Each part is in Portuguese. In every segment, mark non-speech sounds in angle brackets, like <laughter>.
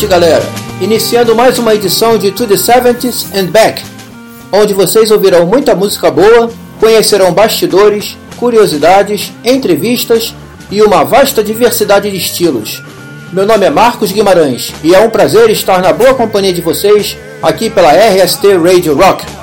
Noite, galera! Iniciando mais uma edição de To the 70s and Back, onde vocês ouvirão muita música boa, conhecerão bastidores, curiosidades, entrevistas e uma vasta diversidade de estilos. Meu nome é Marcos Guimarães e é um prazer estar na boa companhia de vocês aqui pela RST Radio Rock.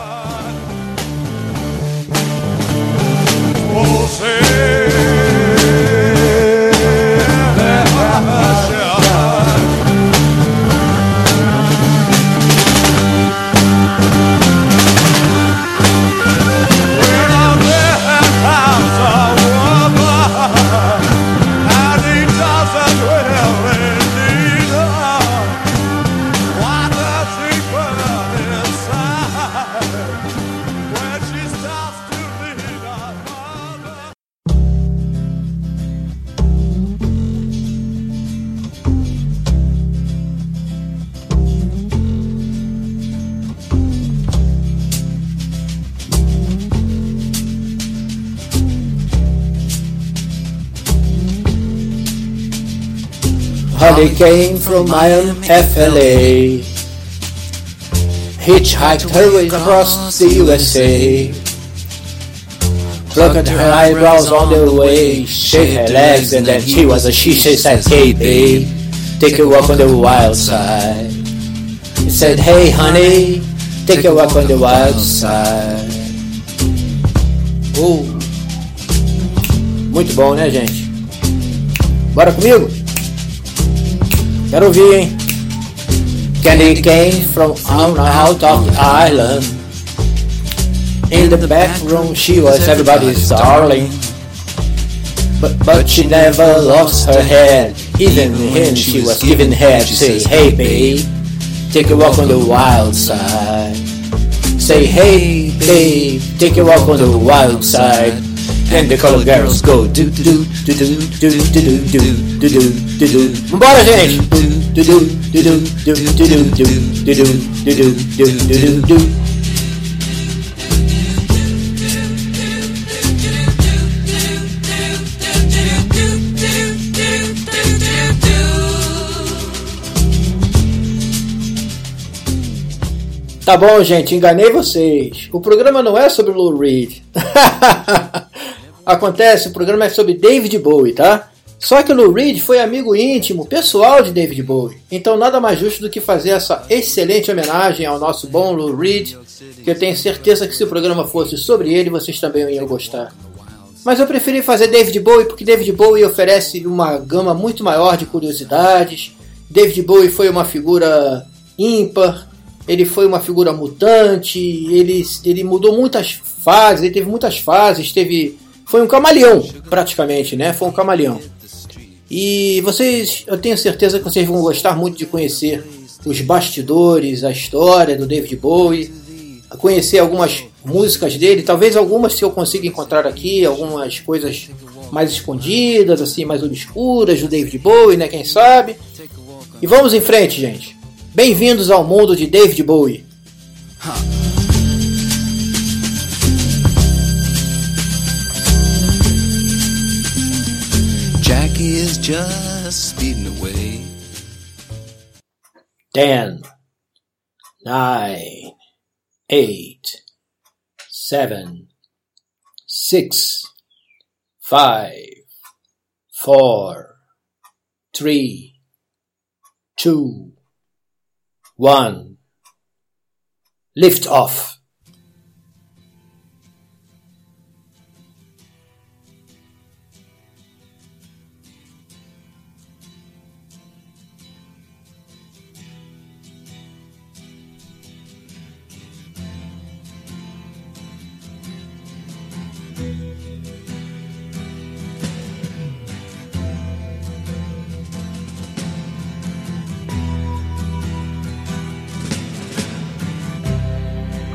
Honey came from Miami, FLA. Hitchhiked her way across the USA. Plucked her eyebrows on the way, shake her legs, and then she was a she. She said, Hey babe, take a walk on the wild side. He said, Hey honey, take a walk on the wild side. Uh, muito bom, né, gente? Bora comigo? Quero ouvir, hein? Candy came from out of the island. In the bathroom, she was everybody's darling. But, but she never lost her head. Even when she was giving head, say, hey babe, take a walk on the wild side. Say, hey babe, take a walk on the wild side. And the color girls go do do do do do do do do do do Vambora, gente! Tá bom, gente, enganei vocês. O programa não é sobre Lou Reed. <laughs> Acontece, o programa é sobre David Bowie, tá? Só que Lou Reed foi amigo íntimo, pessoal de David Bowie. Então nada mais justo do que fazer essa excelente homenagem ao nosso bom Lou Reed, que eu tenho certeza que se o programa fosse sobre ele, vocês também iam gostar. Mas eu preferi fazer David Bowie porque David Bowie oferece uma gama muito maior de curiosidades. David Bowie foi uma figura ímpar, ele foi uma figura mutante, ele, ele mudou muitas fases, ele teve muitas fases, teve foi um camaleão, praticamente, né? Foi um camaleão. E vocês, eu tenho certeza que vocês vão gostar muito de conhecer os bastidores, a história do David Bowie, conhecer algumas músicas dele, talvez algumas que eu consiga encontrar aqui, algumas coisas mais escondidas, assim, mais obscuras do David Bowie, né? Quem sabe? E vamos em frente, gente. Bem-vindos ao mundo de David Bowie. Just speeding away. Dan, nine, eight, seven, six, five, four, three, two, one. Lift off.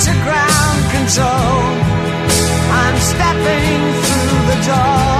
to ground control. I'm stepping through the door.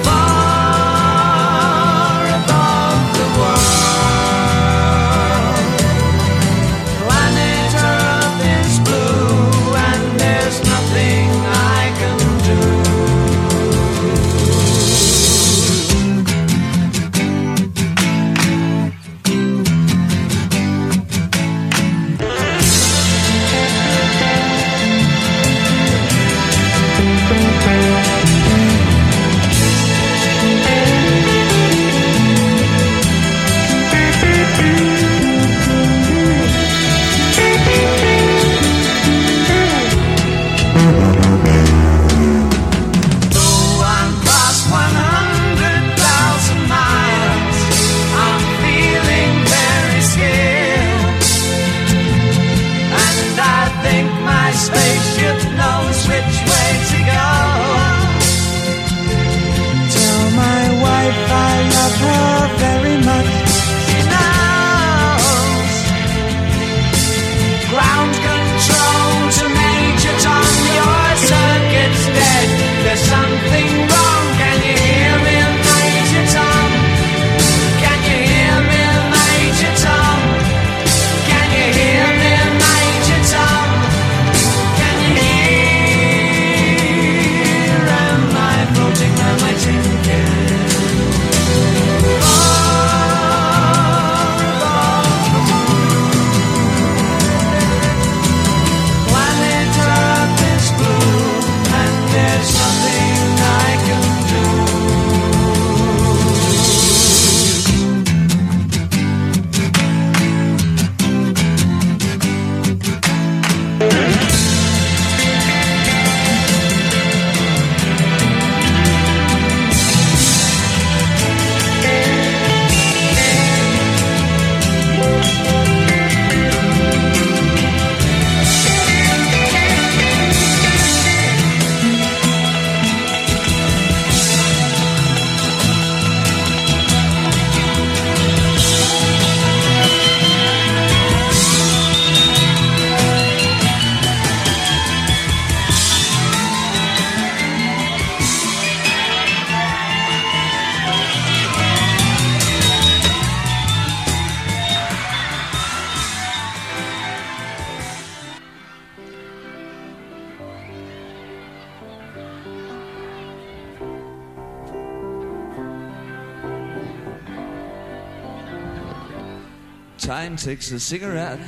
Takes a cigarette,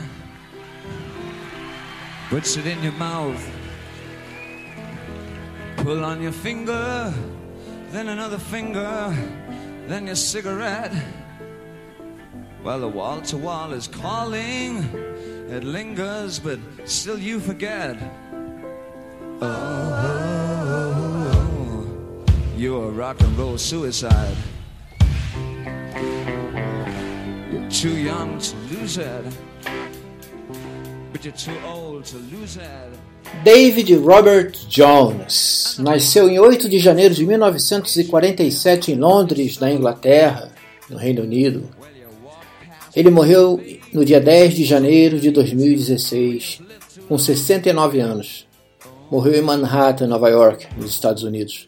puts it in your mouth, pull on your finger, then another finger, then your cigarette. Well, the wall to wall is calling, it lingers, but still you forget. Oh, oh, oh, oh you're a rock and roll suicide. Too young to lose it. David Robert Jones nasceu em 8 de janeiro de 1947 em Londres, na Inglaterra, no Reino Unido. Ele morreu no dia 10 de janeiro de 2016, com 69 anos. Morreu em Manhattan, Nova York, nos Estados Unidos.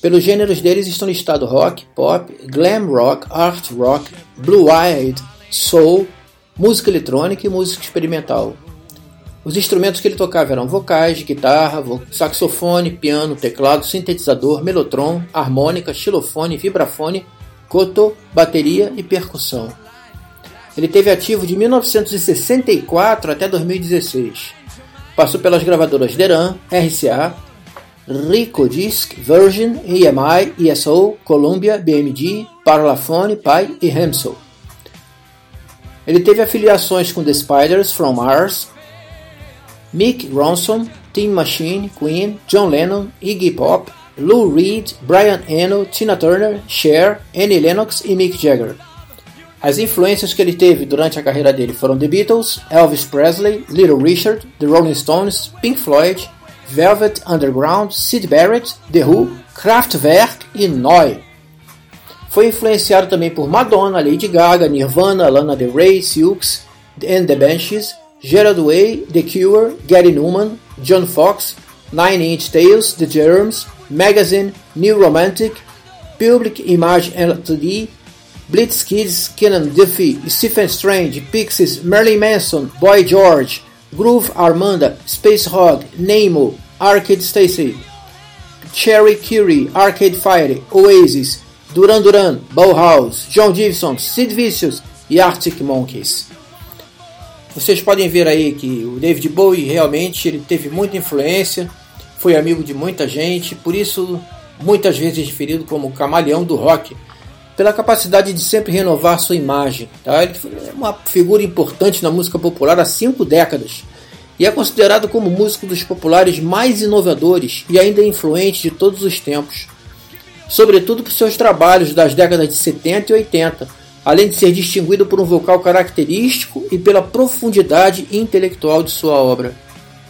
Pelos gêneros deles estão listados rock, pop, glam rock, art rock, blue-eyed, soul, música eletrônica e música experimental. Os instrumentos que ele tocava eram vocais, guitarra, saxofone, piano, teclado, sintetizador, melotron, harmônica, xilofone, vibrafone, koto, bateria e percussão. Ele teve ativo de 1964 até 2016. Passou pelas gravadoras Deran, RCA, Rico Disc, Virgin, EMI, ESO, Columbia, BMG, Parlophone, Pi e Hamsel. Ele teve afiliações com The Spiders from Mars, Mick Ronson, Tim Machine, Queen, John Lennon, Iggy Pop, Lou Reed, Brian Eno, Tina Turner, Cher, Annie Lennox e Mick Jagger. As influências que ele teve durante a carreira dele foram The Beatles, Elvis Presley, Little Richard, The Rolling Stones, Pink Floyd, Velvet Underground, Sid Barrett, The Who, Kraftwerk e Neu. Foi influenciado também por Madonna, Lady Gaga, Nirvana, Lana Del Rey, Silks and the Banshees, Gerard Way, The Cure, Gary Newman, John Fox, Nine Inch Tales, The Germs, Magazine, New Romantic, Public Image Ltd, Blitz Kids, Kenan Duffy, Stephen Strange, Pixies, Marilyn Manson, Boy George, Groove Armanda, Space Hog, Nemo, Arcade Stacy, Cherry Curie, Arcade Fire, Oasis, Duran Duran, Bauhaus, John Gibson, Sid Vicious e Arctic Monkeys. Vocês podem ver aí que o David Bowie realmente ele teve muita influência, foi amigo de muita gente, por isso muitas vezes referido como o camaleão do rock, pela capacidade de sempre renovar sua imagem. Tá? Ele foi uma figura importante na música popular há cinco décadas e é considerado como músico dos populares mais inovadores e ainda influente de todos os tempos, sobretudo por seus trabalhos das décadas de 70 e 80, além de ser distinguido por um vocal característico e pela profundidade intelectual de sua obra.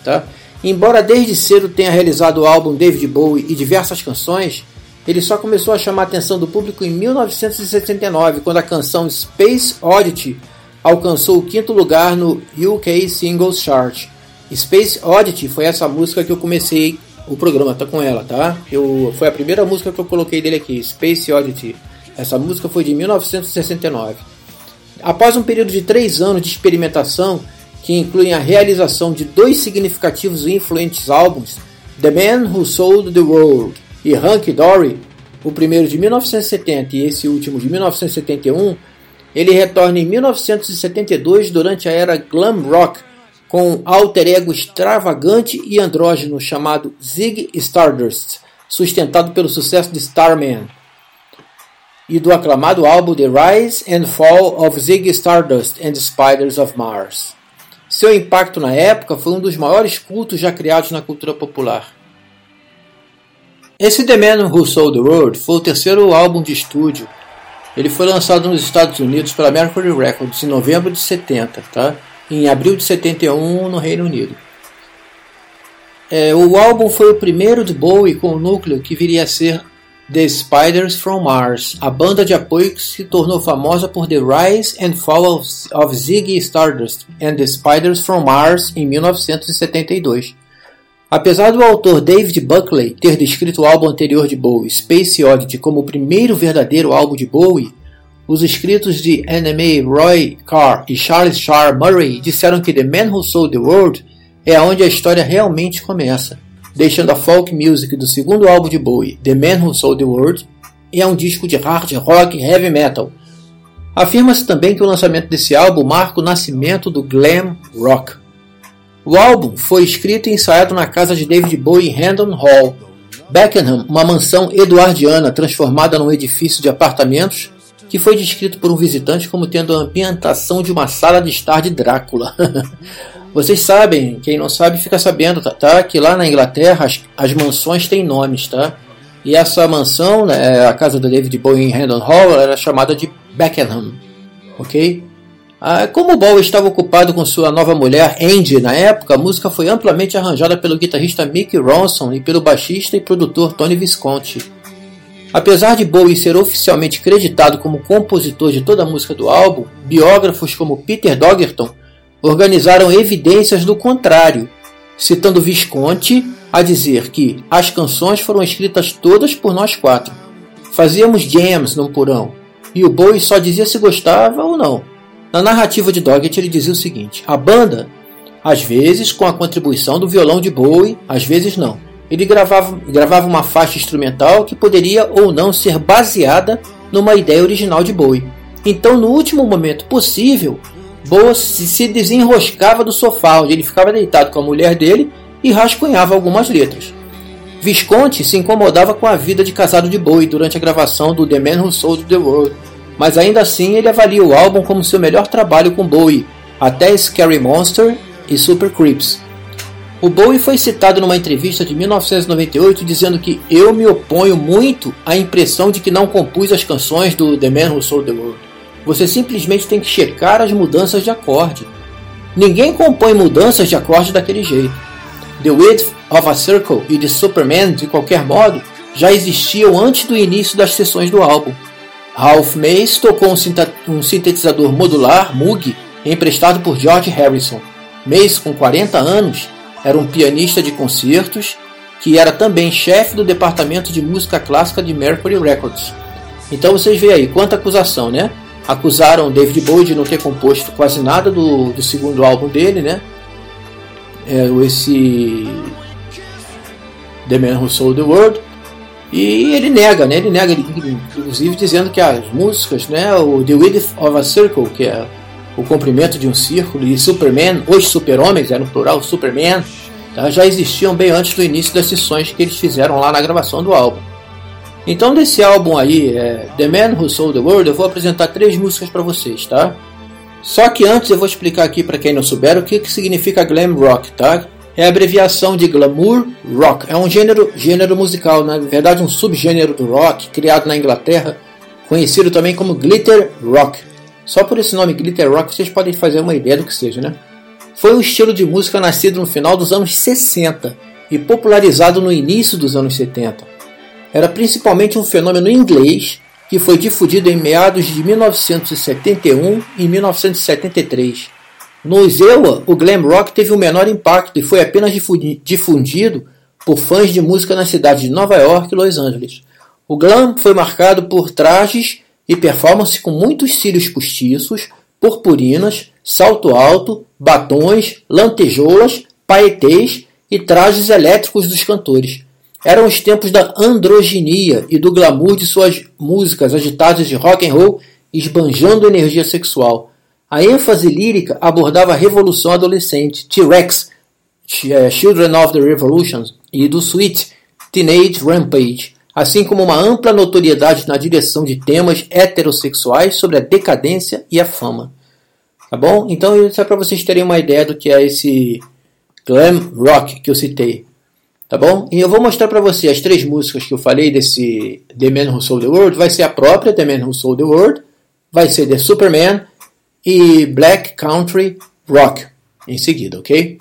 Tá? Embora desde cedo tenha realizado o álbum David Bowie e diversas canções, ele só começou a chamar a atenção do público em 1969, quando a canção Space Oddity alcançou o quinto lugar no UK Singles Chart. Space Oddity foi essa música que eu comecei o programa, tá com ela, tá? Eu, foi a primeira música que eu coloquei dele aqui, Space Oddity. Essa música foi de 1969. Após um período de três anos de experimentação, que incluem a realização de dois significativos e influentes álbuns, The Man Who Sold the World e Hunky Dory, o primeiro de 1970 e esse último de 1971, ele retorna em 1972 durante a era glam rock com um alter ego extravagante e andrógeno chamado Zig Stardust, sustentado pelo sucesso de Starman e do aclamado álbum The Rise and Fall of Zig Stardust and the Spiders of Mars. Seu impacto na época foi um dos maiores cultos já criados na cultura popular. Esse The Man Who Sold the World foi o terceiro álbum de estúdio. Ele foi lançado nos Estados Unidos pela Mercury Records em novembro de 70, tá? em abril de 71 no Reino Unido. É, o álbum foi o primeiro de Bowie com o núcleo que viria a ser The Spiders from Mars, a banda de apoio que se tornou famosa por The Rise and Fall of, of Ziggy Stardust and The Spiders from Mars em 1972. Apesar do autor David Buckley ter descrito o álbum anterior de Bowie, Space Oddity, como o primeiro verdadeiro álbum de Bowie, os escritos de NMA Roy Carr e Charles Char Murray disseram que The Man Who Sold the World é onde a história realmente começa deixando a folk music do segundo álbum de Bowie, The Man Who Sold the World, é um disco de hard rock heavy metal. Afirma-se também que o lançamento desse álbum marca o nascimento do glam rock. O álbum foi escrito e ensaiado na casa de David Bowie em Hendon Hall, Beckenham, uma mansão eduardiana transformada num edifício de apartamentos que foi descrito por um visitante como tendo a ambientação de uma sala de estar de Drácula. <laughs> Vocês sabem, quem não sabe fica sabendo, tá? tá? Que lá na Inglaterra as, as, mansões têm nomes, tá? E essa mansão, né, a casa do David Bowie em Hendon Hall, era chamada de Beckenham, ok? Ah, como Bowie estava ocupado com sua nova mulher Andy na época, a música foi amplamente arranjada pelo guitarrista Mick Ronson e pelo baixista e produtor Tony Visconti. Apesar de Bowie ser oficialmente creditado como compositor de toda a música do álbum, biógrafos como Peter Dogerton organizaram evidências do contrário, citando Visconti a dizer que as canções foram escritas todas por nós quatro. Fazíamos jams num porão, e o Bowie só dizia se gostava ou não. Na narrativa de Doggett ele dizia o seguinte: a banda, às vezes com a contribuição do violão de Bowie, às vezes não. Ele gravava, gravava uma faixa instrumental que poderia ou não ser baseada numa ideia original de Bowie. Então, no último momento possível, Bowie se desenroscava do sofá, onde ele ficava deitado com a mulher dele e rascunhava algumas letras. Visconti se incomodava com a vida de casado de Bowie durante a gravação do The Man Who Sold the World, mas ainda assim ele avalia o álbum como seu melhor trabalho com Bowie, até Scary Monster e Super Creeps. O Bowie foi citado numa entrevista de 1998 dizendo que eu me oponho muito à impressão de que não compus as canções do The Man Who Sold the World. Você simplesmente tem que checar as mudanças de acorde. Ninguém compõe mudanças de acorde daquele jeito. The Width of a Circle e The Superman, de qualquer modo, já existiam antes do início das sessões do álbum. Ralph Mays tocou um sintetizador modular Moog emprestado por George Harrison. Mays, com 40 anos, era um pianista de concertos que era também chefe do departamento de música clássica de Mercury Records. Então vocês veem aí quanta acusação, né? Acusaram David Bowie de não ter composto quase nada do, do segundo álbum dele, né? É, esse The Man Who Sold the World. E ele nega, né? Ele nega, inclusive dizendo que as músicas, né? O The Width of a Circle, que é o comprimento de um círculo, e Superman, os super-homens, era no plural Superman, tá? já existiam bem antes do início das sessões que eles fizeram lá na gravação do álbum. Então, desse álbum aí, é, The Man Who Sold the World, eu vou apresentar três músicas para vocês, tá? Só que antes eu vou explicar aqui para quem não souber o que, que significa glam rock, tá? É a abreviação de glamour rock. É um gênero, gênero musical, na verdade um subgênero do rock criado na Inglaterra, conhecido também como glitter rock. Só por esse nome glitter rock vocês podem fazer uma ideia do que seja, né? Foi um estilo de música nascido no final dos anos 60 e popularizado no início dos anos 70. Era principalmente um fenômeno inglês que foi difundido em meados de 1971 e 1973. No EUA, o glam rock teve um menor impacto e foi apenas difundido por fãs de música na cidade de Nova York e Los Angeles. O glam foi marcado por trajes e performance com muitos cílios postiços, purpurinas, salto alto, batons, lantejoulas, paetês e trajes elétricos dos cantores. Eram os tempos da androginia e do glamour de suas músicas agitadas de rock and roll esbanjando energia sexual. A ênfase lírica abordava a revolução adolescente, T-Rex, eh, Children of the Revolution e do Sweet Teenage Rampage, assim como uma ampla notoriedade na direção de temas heterossexuais sobre a decadência e a fama. Tá bom? Então isso é para vocês terem uma ideia do que é esse glam rock que eu citei. Tá bom? E eu vou mostrar para você as três músicas que eu falei desse The Man Who Sold the World. Vai ser a própria The Man Who Sold the World, vai ser The Superman e Black Country Rock em seguida, ok?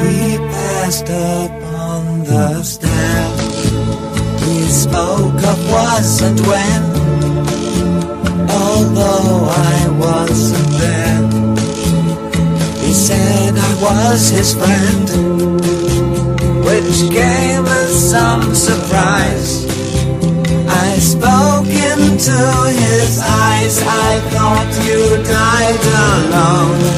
We passed up on the stair. We spoke of was and when, although I wasn't was his friend, which gave us some surprise. I spoke into his eyes. I thought you died alone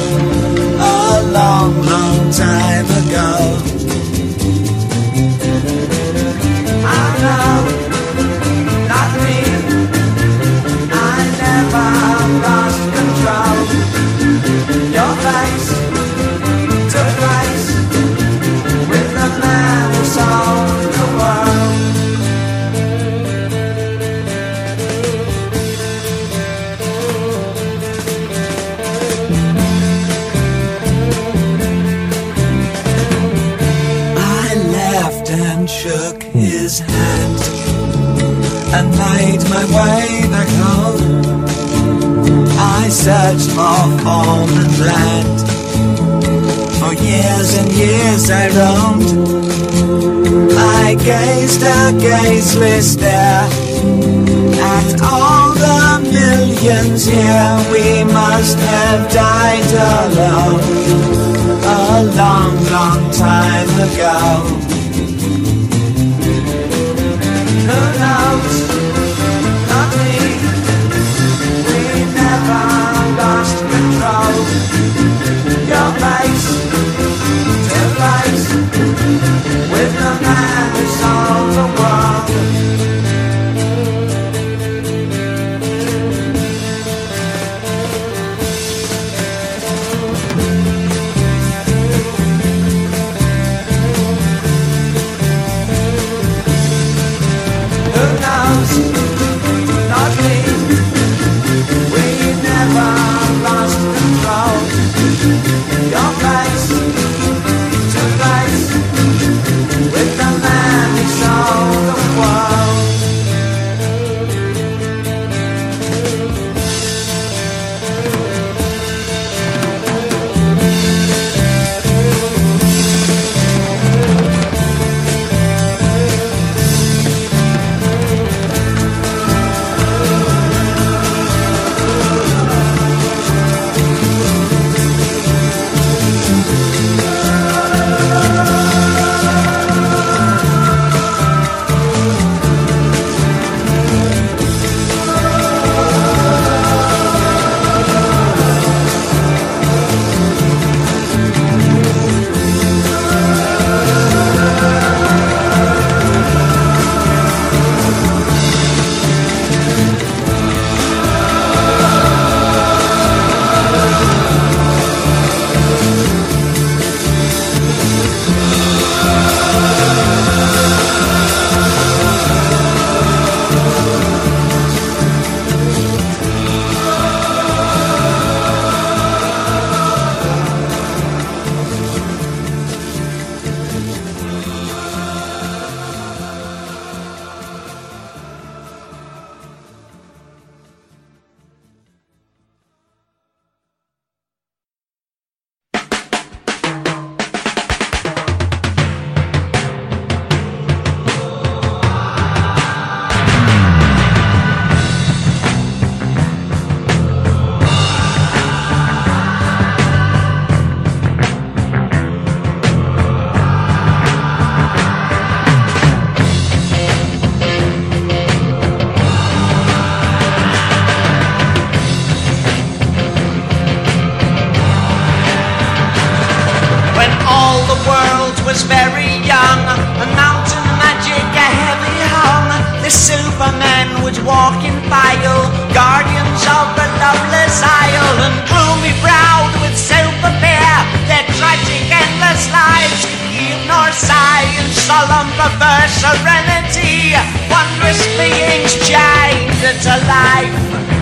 solemn perverse serenity, wondrous beings chained to life.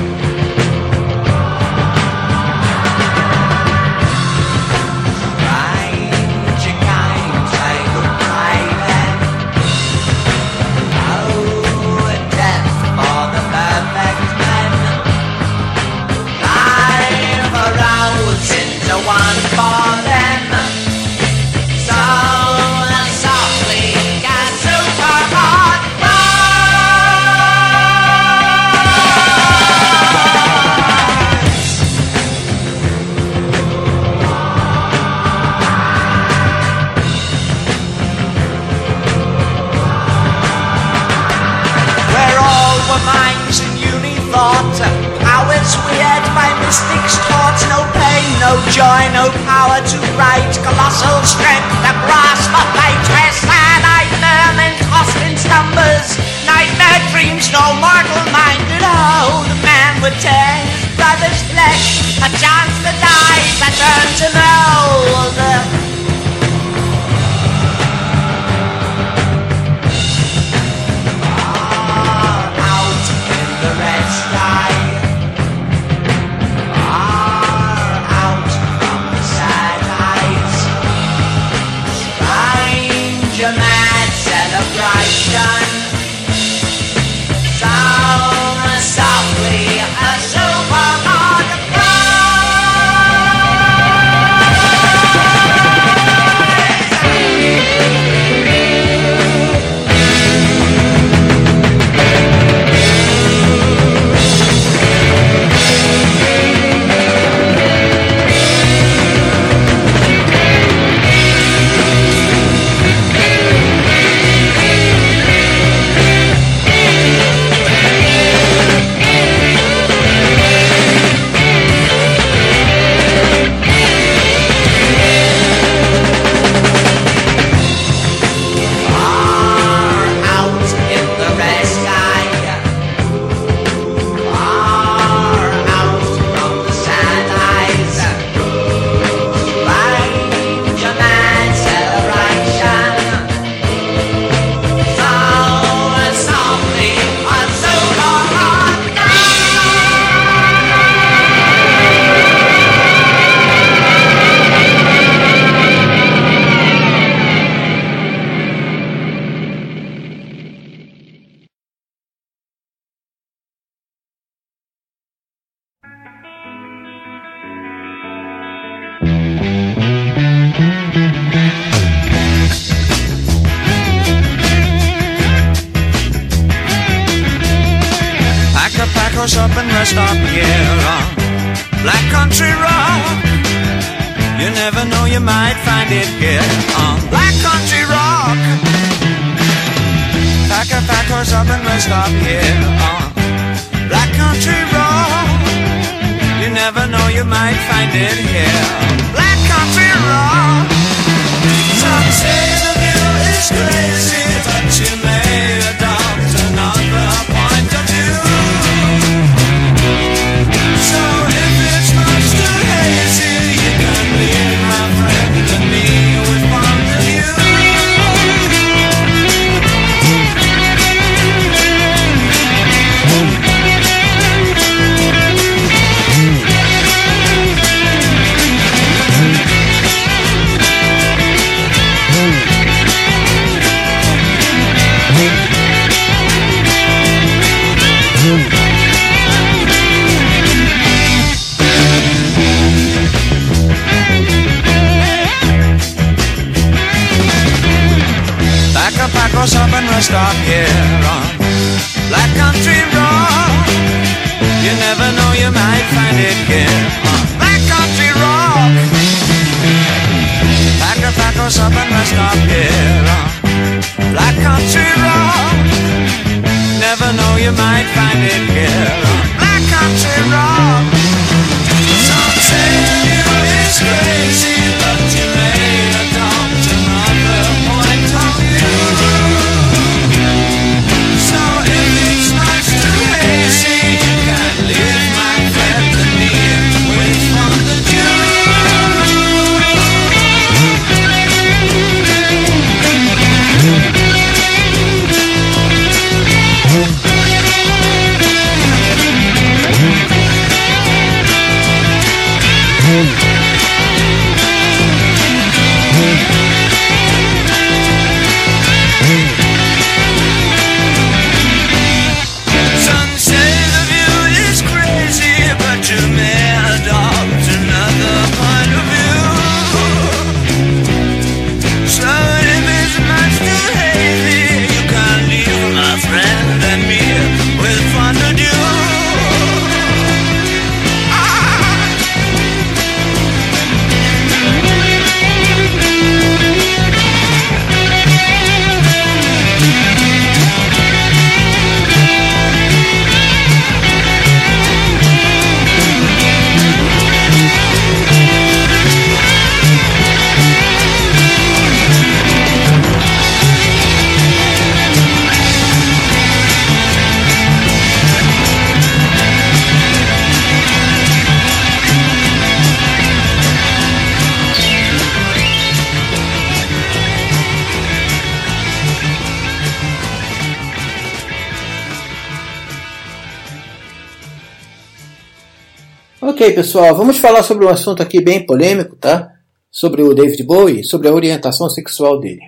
Pessoal, vamos falar sobre um assunto aqui bem polêmico, tá? Sobre o David Bowie, sobre a orientação sexual dele.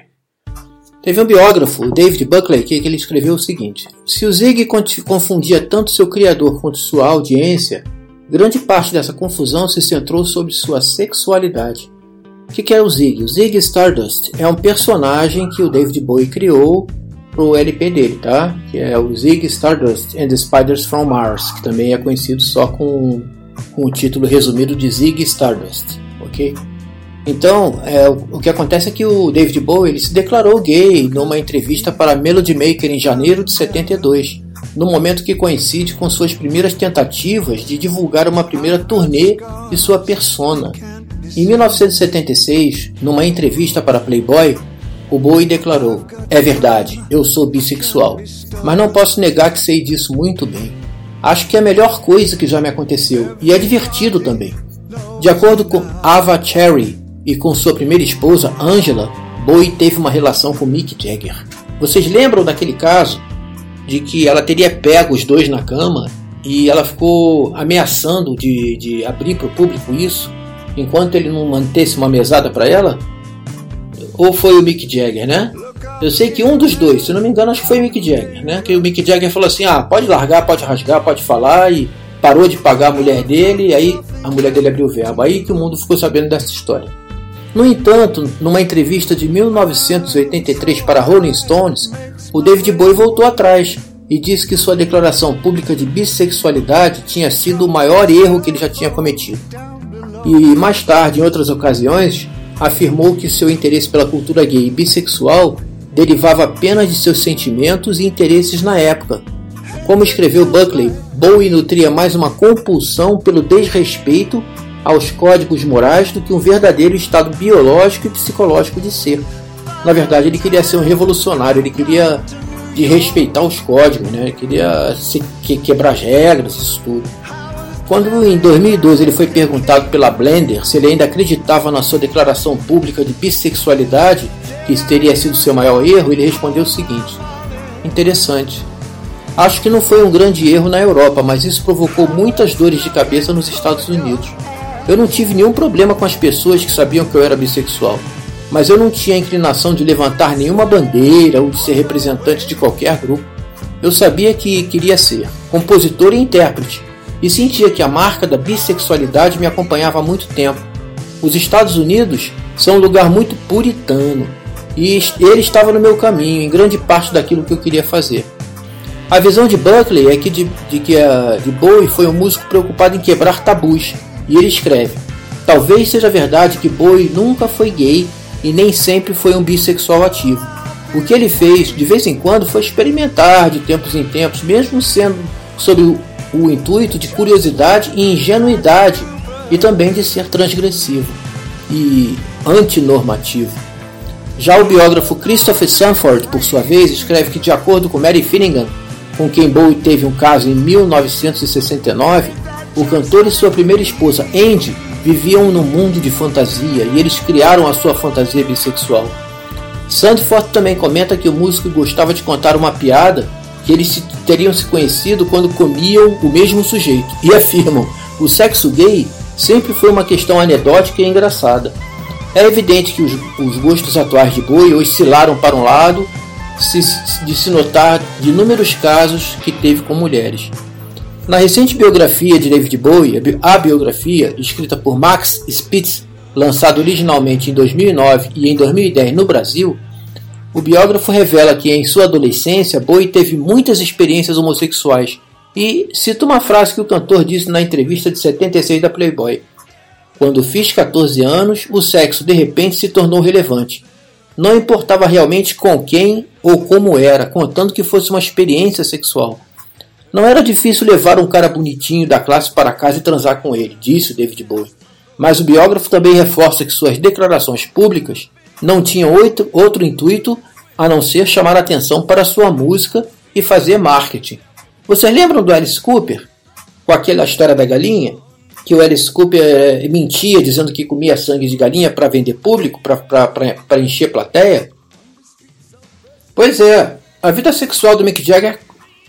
Teve um biógrafo, o David Buckley, que ele escreveu o seguinte: Se o Zig confundia tanto seu criador quanto sua audiência, grande parte dessa confusão se centrou sobre sua sexualidade. O que, que é o Zig? O Zig Stardust é um personagem que o David Bowie criou pro LP dele, tá? Que é o Zig Stardust and the Spiders from Mars, que também é conhecido só com, com o título resumido de Zig Stardust, ok? Então, é, o, que acontece é que o David Bowie ele se declarou gay numa entrevista para Melody Maker em janeiro de 72, no momento que coincide com suas primeiras tentativas de divulgar uma primeira turnê de sua persona. Em 1976, numa entrevista para Playboy, o Bowie declarou: É verdade, eu sou bissexual, mas não posso negar que sei disso muito bem. Acho que é a melhor coisa que já me aconteceu e é divertido também. De acordo com Ava Cherry e com sua primeira esposa, Angela, Bowie teve uma relação com Mick Jagger. Vocês lembram daquele caso de que ela teria pego os dois na cama e ela ficou ameaçando de, de abrir para o público isso enquanto ele não mantesse uma mesada para ela? Ou foi o Mick Jagger, né? Eu sei que um dos dois, se não me engano, acho que foi Mick Jagger, né? Que o Mick Jagger falou assim: ah, pode largar, pode rasgar, pode falar, e parou de pagar a mulher dele, aí a mulher dele abriu o verbo. Aí que o mundo ficou sabendo dessa história. No entanto, numa entrevista de 1983 para Rolling Stones, o David Bowie voltou atrás e disse que sua declaração pública de bissexualidade tinha sido o maior erro que ele já tinha cometido. E mais tarde, em outras ocasiões, afirmou que seu interesse pela cultura gay e bissexual derivava apenas de seus sentimentos e interesses na época. Como escreveu Buckley, Bowie nutria mais uma compulsão pelo desrespeito aos códigos morais do que um verdadeiro estado biológico e psicológico de ser. Na verdade, ele queria ser um revolucionário, ele queria de respeitar os códigos, né? Queria se, que, quebrar as regras, isso tudo. Quando em 2012 ele foi perguntado pela Blender se ele ainda acreditava na sua declaração pública de bissexualidade, que isso teria sido seu maior erro, ele respondeu o seguinte: Interessante. Acho que não foi um grande erro na Europa, mas isso provocou muitas dores de cabeça nos Estados Unidos. Eu não tive nenhum problema com as pessoas que sabiam que eu era bissexual, mas eu não tinha inclinação de levantar nenhuma bandeira ou de ser representante de qualquer grupo. Eu sabia que queria ser compositor e intérprete, e sentia que a marca da bissexualidade me acompanhava há muito tempo. Os Estados Unidos são um lugar muito puritano, e ele estava no meu caminho em grande parte daquilo que eu queria fazer. A visão de Buckley é que de, de que a, de Bowie foi um músico preocupado em quebrar tabus, e ele escreve: Talvez seja verdade que Bowie nunca foi gay e nem sempre foi um bissexual ativo. O que ele fez de vez em quando foi experimentar de tempos em tempos, mesmo sendo sob o, o intuito de curiosidade e ingenuidade, e também de ser transgressivo e antinormativo. Já o biógrafo Christopher Sanford, por sua vez, escreve que, de acordo com Mary Finnegan, com quem Bowie teve um caso em 1969, o cantor e sua primeira esposa, Andy, viviam num mundo de fantasia e eles criaram a sua fantasia bissexual. Sandford também comenta que o músico gostava de contar uma piada que eles teriam se conhecido quando comiam o mesmo sujeito e <laughs> afirmam: o sexo gay sempre foi uma questão anedótica e engraçada. É evidente que os, os gostos atuais de Bowie oscilaram para um lado se, de se notar de inúmeros casos que teve com mulheres. Na recente biografia de David Bowie, a biografia, escrita por Max Spitz, lançada originalmente em 2009 e em 2010 no Brasil, o biógrafo revela que em sua adolescência Bowie teve muitas experiências homossexuais e cita uma frase que o cantor disse na entrevista de 76 da Playboy. Quando fiz 14 anos, o sexo de repente se tornou relevante. Não importava realmente com quem ou como era, contando que fosse uma experiência sexual. Não era difícil levar um cara bonitinho da classe para casa e transar com ele, disse David Bowie. Mas o biógrafo também reforça que suas declarações públicas não tinham outro, outro intuito a não ser chamar atenção para sua música e fazer marketing. Vocês lembram do Alice Cooper? Com aquela história da galinha? Que o Alice Cooper eh, mentia dizendo que comia sangue de galinha para vender público, para encher plateia? Pois é, a vida sexual do Mick Jagger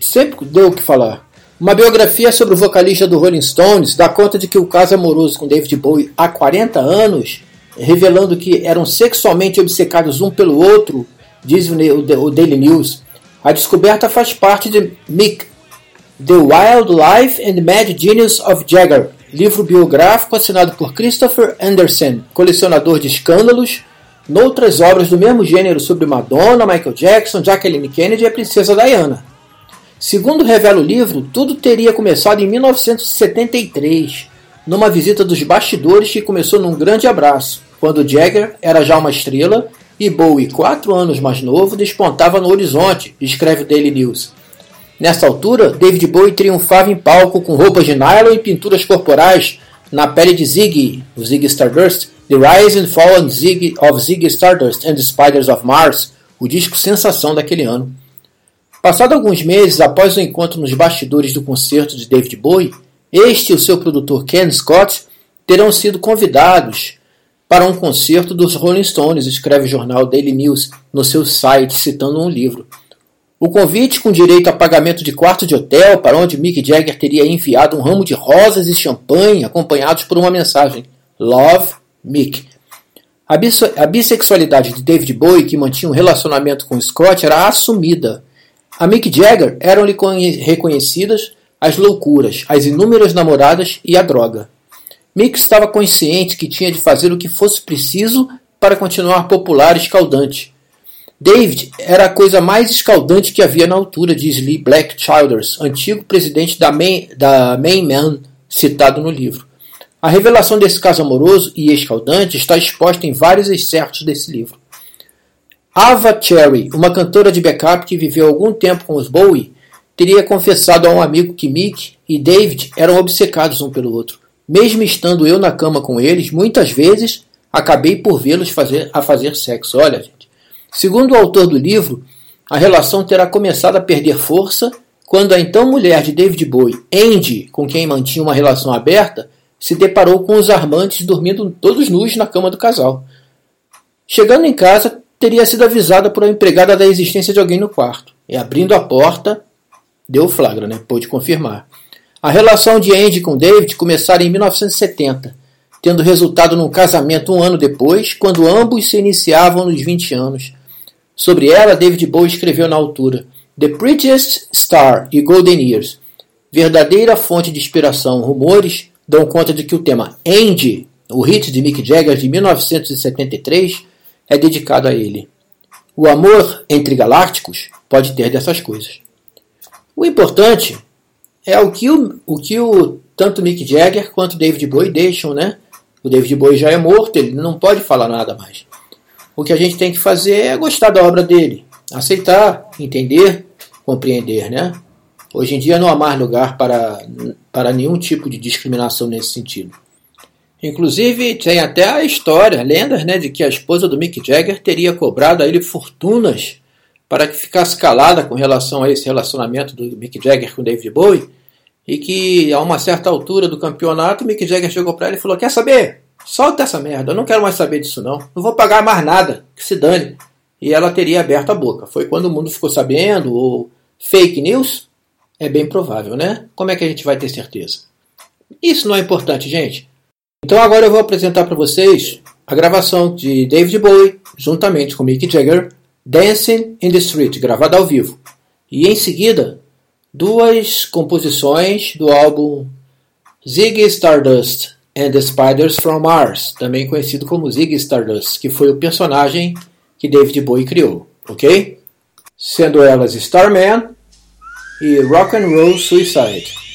sempre deu o que falar. Uma biografia sobre o vocalista do Rolling Stones dá conta de que o caso amoroso com David Bowie há 40 anos, revelando que eram sexualmente obcecados um pelo outro, diz o Daily News. A descoberta faz parte de Mick, The Wild Life and Mad Genius of Jagger, livro biográfico assinado por Christopher Anderson, colecionador de escândalos, noutras obras do mesmo gênero sobre Madonna, Michael Jackson, Jacqueline Kennedy e a princesa Diana. Segundo revela o livro, tudo teria começado em 1973, numa visita dos bastidores que começou num grande abraço, quando Jagger era já uma estrela e Bowie, quatro anos mais novo, despontava no horizonte, escreve o Daily News. Nessa altura, David Bowie triunfava em palco com roupas de nylon e pinturas corporais na pele de Ziggy, o Ziggy Stardust, The Rise and Fall Ziggy, of Ziggy Stardust and the Spiders of Mars, o disco sensação daquele ano. Passado alguns meses após o encontro nos bastidores do concerto de David Bowie, este e o seu produtor Ken Scott terão sido convidados para um concerto dos Rolling Stones, escreve o jornal Daily News no seu site, citando um livro. O convite, com direito a pagamento de quarto de hotel, para onde Mick Jagger teria enviado um ramo de rosas e champanhe, acompanhados por uma mensagem: Love, Mick. A bissexualidade de David Bowie, que mantinha um relacionamento com Scott, era assumida a Mick Jagger eram-lhe reconhecidas as loucuras, as inúmeras namoradas e a droga. Mick estava consciente que tinha de fazer o que fosse preciso para continuar popular e escaldante. David era a coisa mais escaldante que havia na altura, diz Lee Black Childers, antigo presidente da Main, da Main Man, citado no livro. A revelação desse caso amoroso e escaldante está exposta em vários excertos desse livro. Ava Cherry, uma cantora de backup que viveu algum tempo com os Bowie, teria confessado a um amigo que Mick e David eram obcecados um pelo outro. Mesmo estando eu na cama com eles, muitas vezes acabei por vê-los fazer, a fazer sexo. Olha. Segundo o autor do livro, a relação terá começado a perder força quando a então mulher de David Bowie, Andy, com quem mantinha uma relação aberta, se deparou com os armantes dormindo todos nus na cama do casal. Chegando em casa, teria sido avisada por uma empregada da existência de alguém no quarto. E abrindo a porta, deu flagra, né? Pôde confirmar. A relação de Andy com David começara em 1970, tendo resultado num casamento um ano depois, quando ambos se iniciavam nos 20 anos. Sobre ela, David Bowie escreveu na altura The Prettiest Star e Golden Years. Verdadeira fonte de inspiração, rumores dão conta de que o tema Andy, o hit de Mick Jagger de 1973, é dedicado a ele. O amor entre galácticos pode ter dessas coisas. O importante é o que o, o que o tanto Mick Jagger quanto David Bowie deixam, né? O David Bowie já é morto, ele não pode falar nada mais. O que a gente tem que fazer é gostar da obra dele, aceitar, entender, compreender, né? Hoje em dia não há mais lugar para, para nenhum tipo de discriminação nesse sentido. Inclusive, tem até a história, lendas, né, de que a esposa do Mick Jagger teria cobrado a ele fortunas para que ficasse calada com relação a esse relacionamento do Mick Jagger com David Bowie, e que a uma certa altura do campeonato, Mick Jagger chegou para ele e falou: Quer saber? Solta essa merda, eu não quero mais saber disso não. Não vou pagar mais nada, que se dane. E ela teria aberto a boca. Foi quando o mundo ficou sabendo, ou fake news? É bem provável, né? Como é que a gente vai ter certeza? Isso não é importante, gente. Então agora eu vou apresentar para vocês a gravação de David Bowie, juntamente com Mick Jagger, Dancing in the Street, gravada ao vivo. E em seguida, duas composições do álbum Ziggy Stardust and the Spiders from Mars, também conhecido como Ziggy Stardust, que foi o personagem que David Bowie criou, ok? Sendo elas Starman e Rock and Roll Suicide.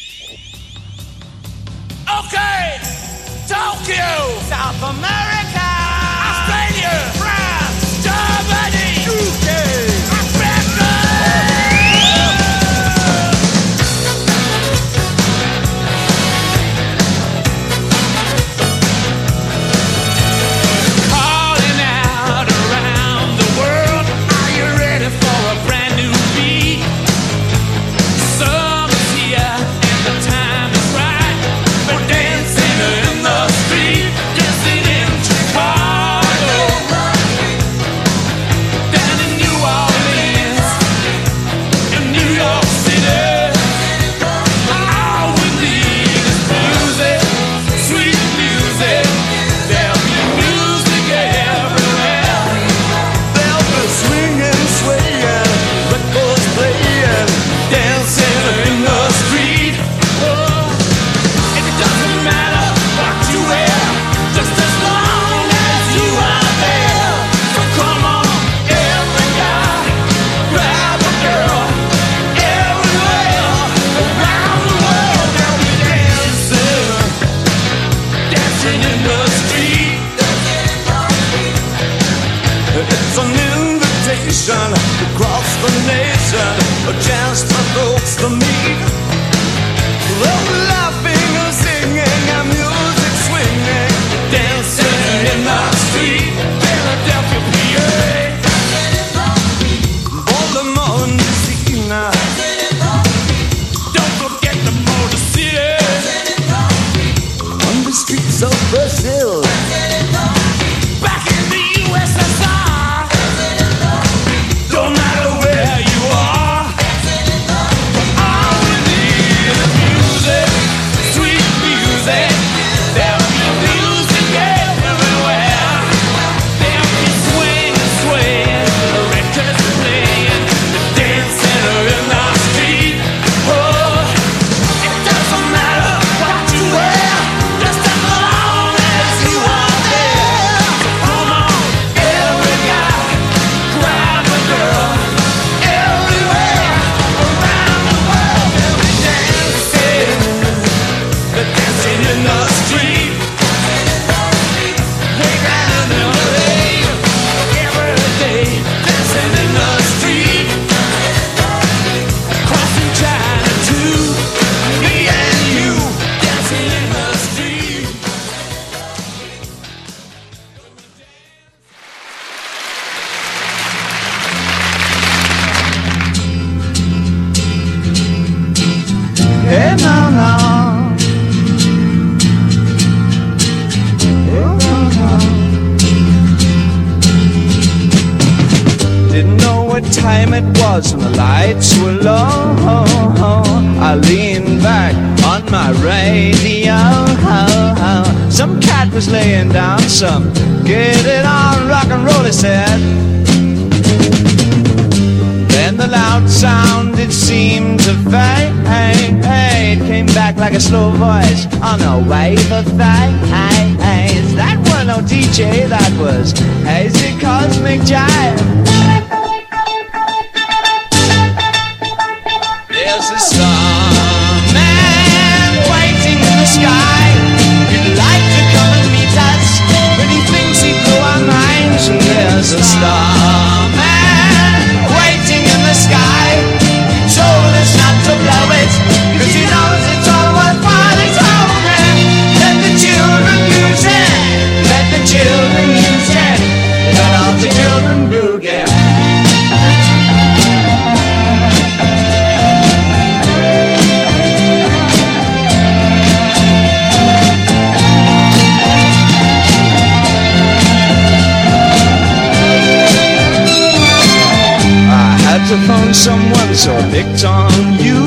Picked on you.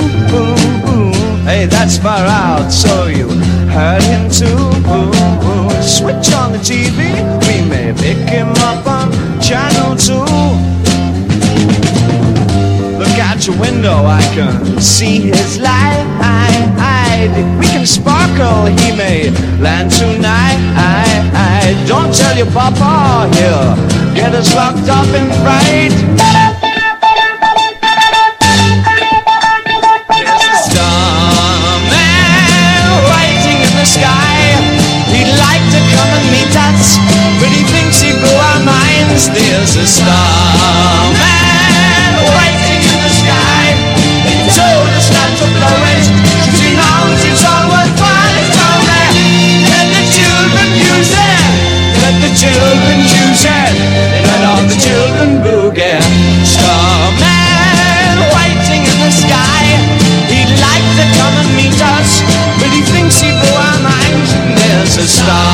Hey, that's far out, so you heard him too. Switch on the TV, we may pick him up on channel two. Look out your window, I can see his light. We can sparkle, he may land tonight. Don't tell your papa, he'll get us locked up in fright. Minds. There's a starman waiting in the sky. He told us not to blow it, 'cause he knows it's all worthwhile. Told me, let the children use it, let the children use it, let all the children boogie. Starman waiting in the sky. He'd like to come and meet us, but he thinks he blew our minds. There's a starman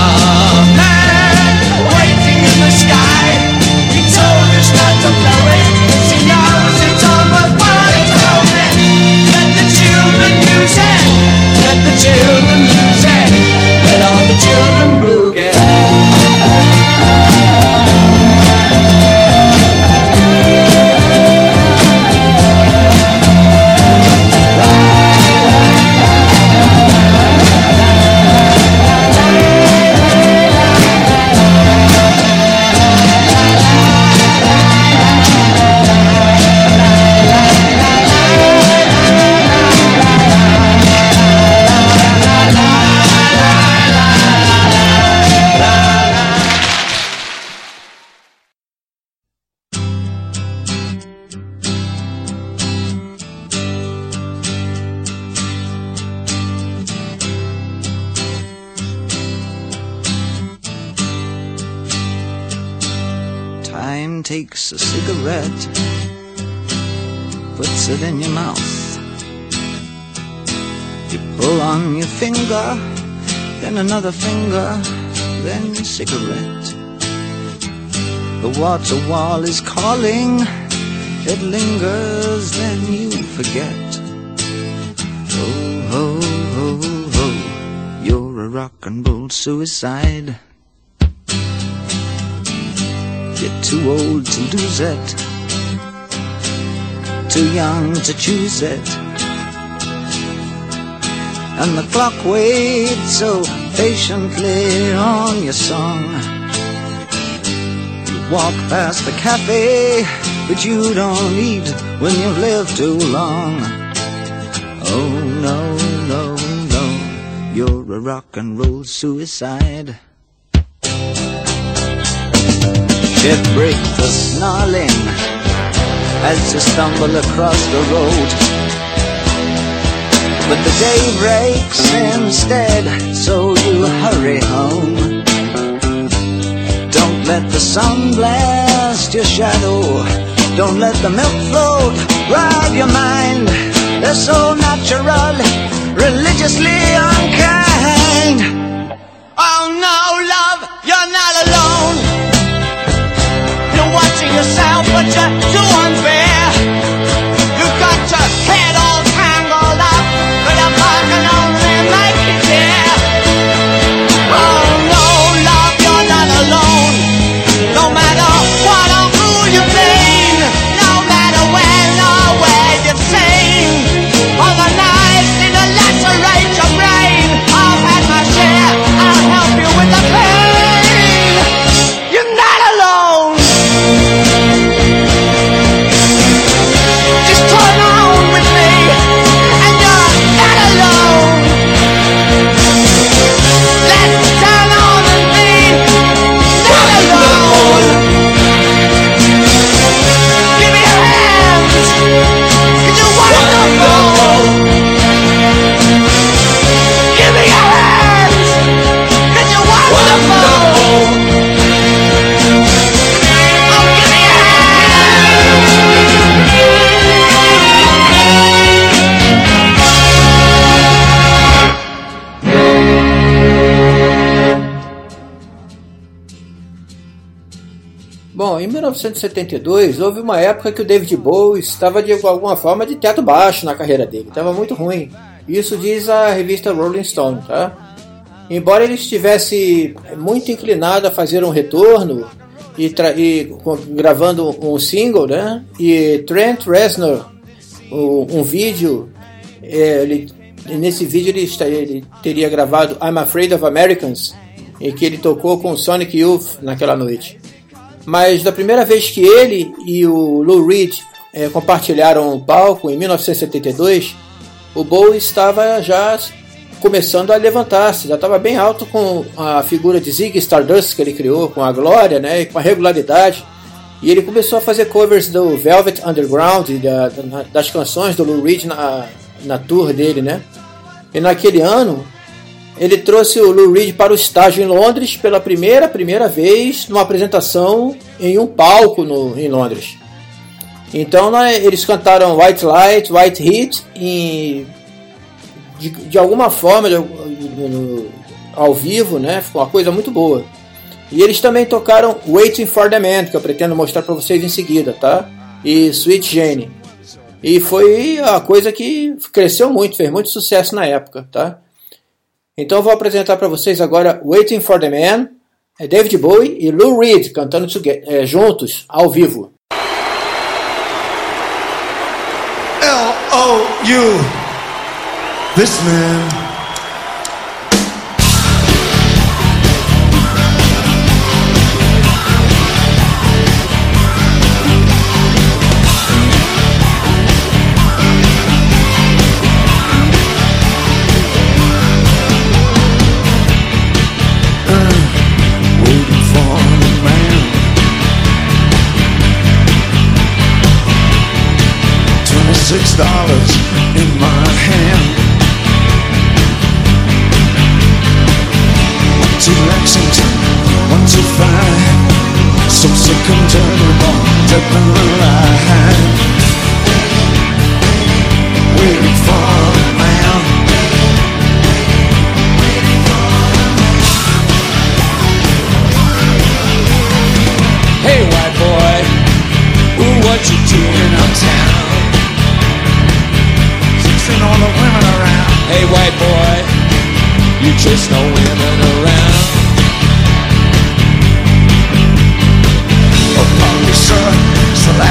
suicide. You're too old to lose it, too young to choose it. And the clock waits so patiently on your song. You walk past the cafe, but you don't eat when you've lived too long. Oh rock and roll suicide. Shit break the snarling as you stumble across the road. But the day breaks instead, so you hurry home. Don't let the sun blast your shadow. Don't let the milk float rob your mind. They're so natural, religiously unkind. Oh 1972, houve uma época que o David Bowie estava de alguma forma de teto baixo na carreira dele, estava muito ruim. Isso diz a revista Rolling Stone, tá? Embora ele estivesse muito inclinado a fazer um retorno e, e gravando um single, né? E Trent Reznor, o- um vídeo, é, ele, nesse vídeo ele, está- ele teria gravado I'm Afraid of Americans, em que ele tocou com Sonic Youth naquela noite. Mas da primeira vez que ele e o Lou Reed eh, compartilharam o palco em 1972, o Bowie estava já começando a levantar-se, já estava bem alto com a figura de Ziggy Stardust que ele criou, com a glória, né, e com a regularidade. E ele começou a fazer covers do Velvet Underground, da- das canções do Lou Reed na, na tour dele, né? E naquele ano, ele trouxe o Lou Reed para o estágio em Londres pela primeira primeira vez numa apresentação em um palco no, em Londres. Então né, eles cantaram White Light, White Heat e de, de alguma forma de- no- ao vivo, né? Ficou uma coisa muito boa. E eles também tocaram Waiting for the Man, que eu pretendo mostrar para vocês em seguida, tá? E Sweet Jane. E foi a coisa que cresceu muito, fez muito sucesso na época, tá? Então eu vou apresentar para vocês agora Waiting for the Man, é David Bowie e Lou Reed cantando é, juntos, ao vivo. L-O-U. This man.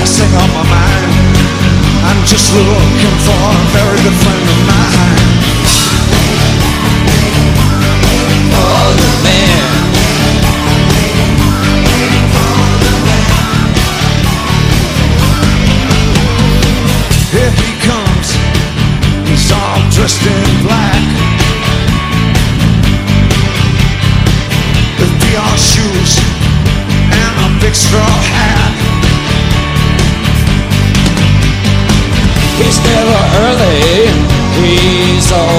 Thing on my mind. I'm just looking for a very good friend of mine. Oh,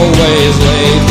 always late.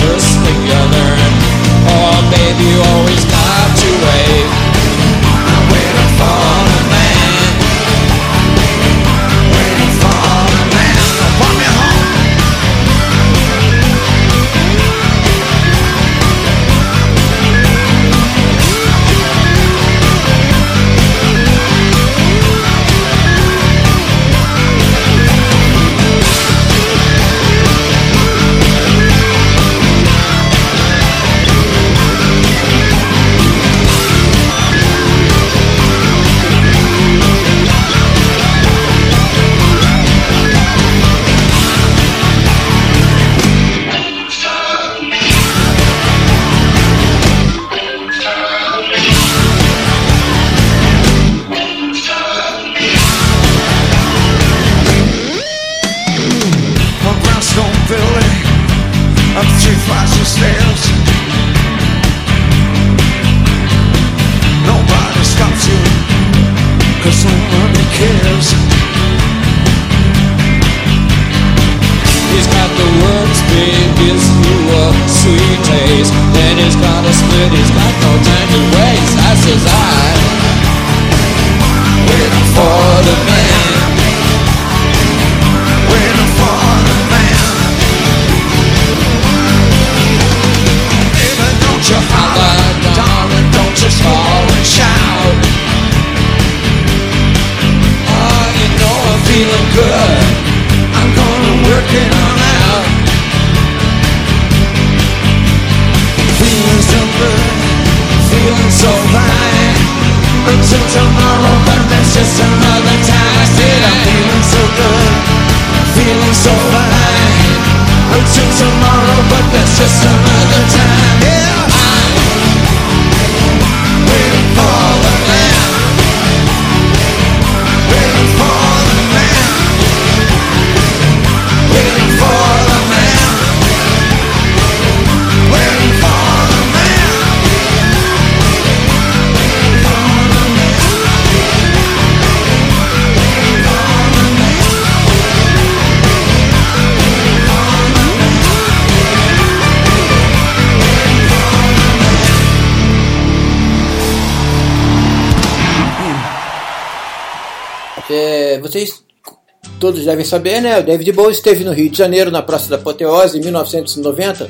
Todos devem saber, né? O David Bowie esteve no Rio de Janeiro na Praça da Apoteose em 1990.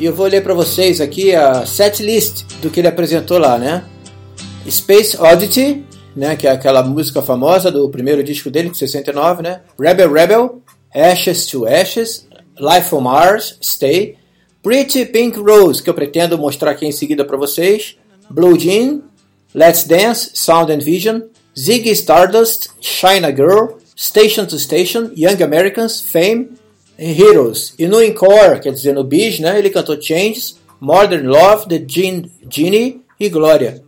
E eu vou ler para vocês aqui a set list do que ele apresentou lá, né? Space Oddity, né, que é aquela música famosa do primeiro disco dele, de 69, né? Rebel Rebel, Ashes to Ashes, Life on Mars, Stay, Pretty Pink Rose, que eu pretendo mostrar aqui em seguida para vocês, Blue Jean, Let's Dance, Sound and Vision, Ziggy Stardust, China Girl, Station to Station, Young Americans, Fame e Heroes. E no Encore, quer dizer, no Bis, né, ele cantou Changes, Modern Love, The Gene, Genie e Glória.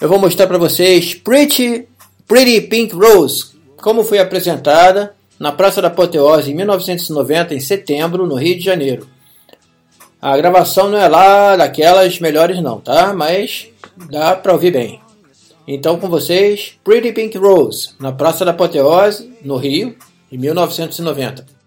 Eu vou mostrar para vocês Pretty, Pretty Pink Rose, como foi apresentada na Praça da Apoteose em 1990, em setembro, no Rio de Janeiro. A gravação não é lá daquelas melhores não, tá? Mas dá para ouvir bem. Então com vocês, Pretty Pink Rose, na Praça da Apoteose, no Rio, em 1990.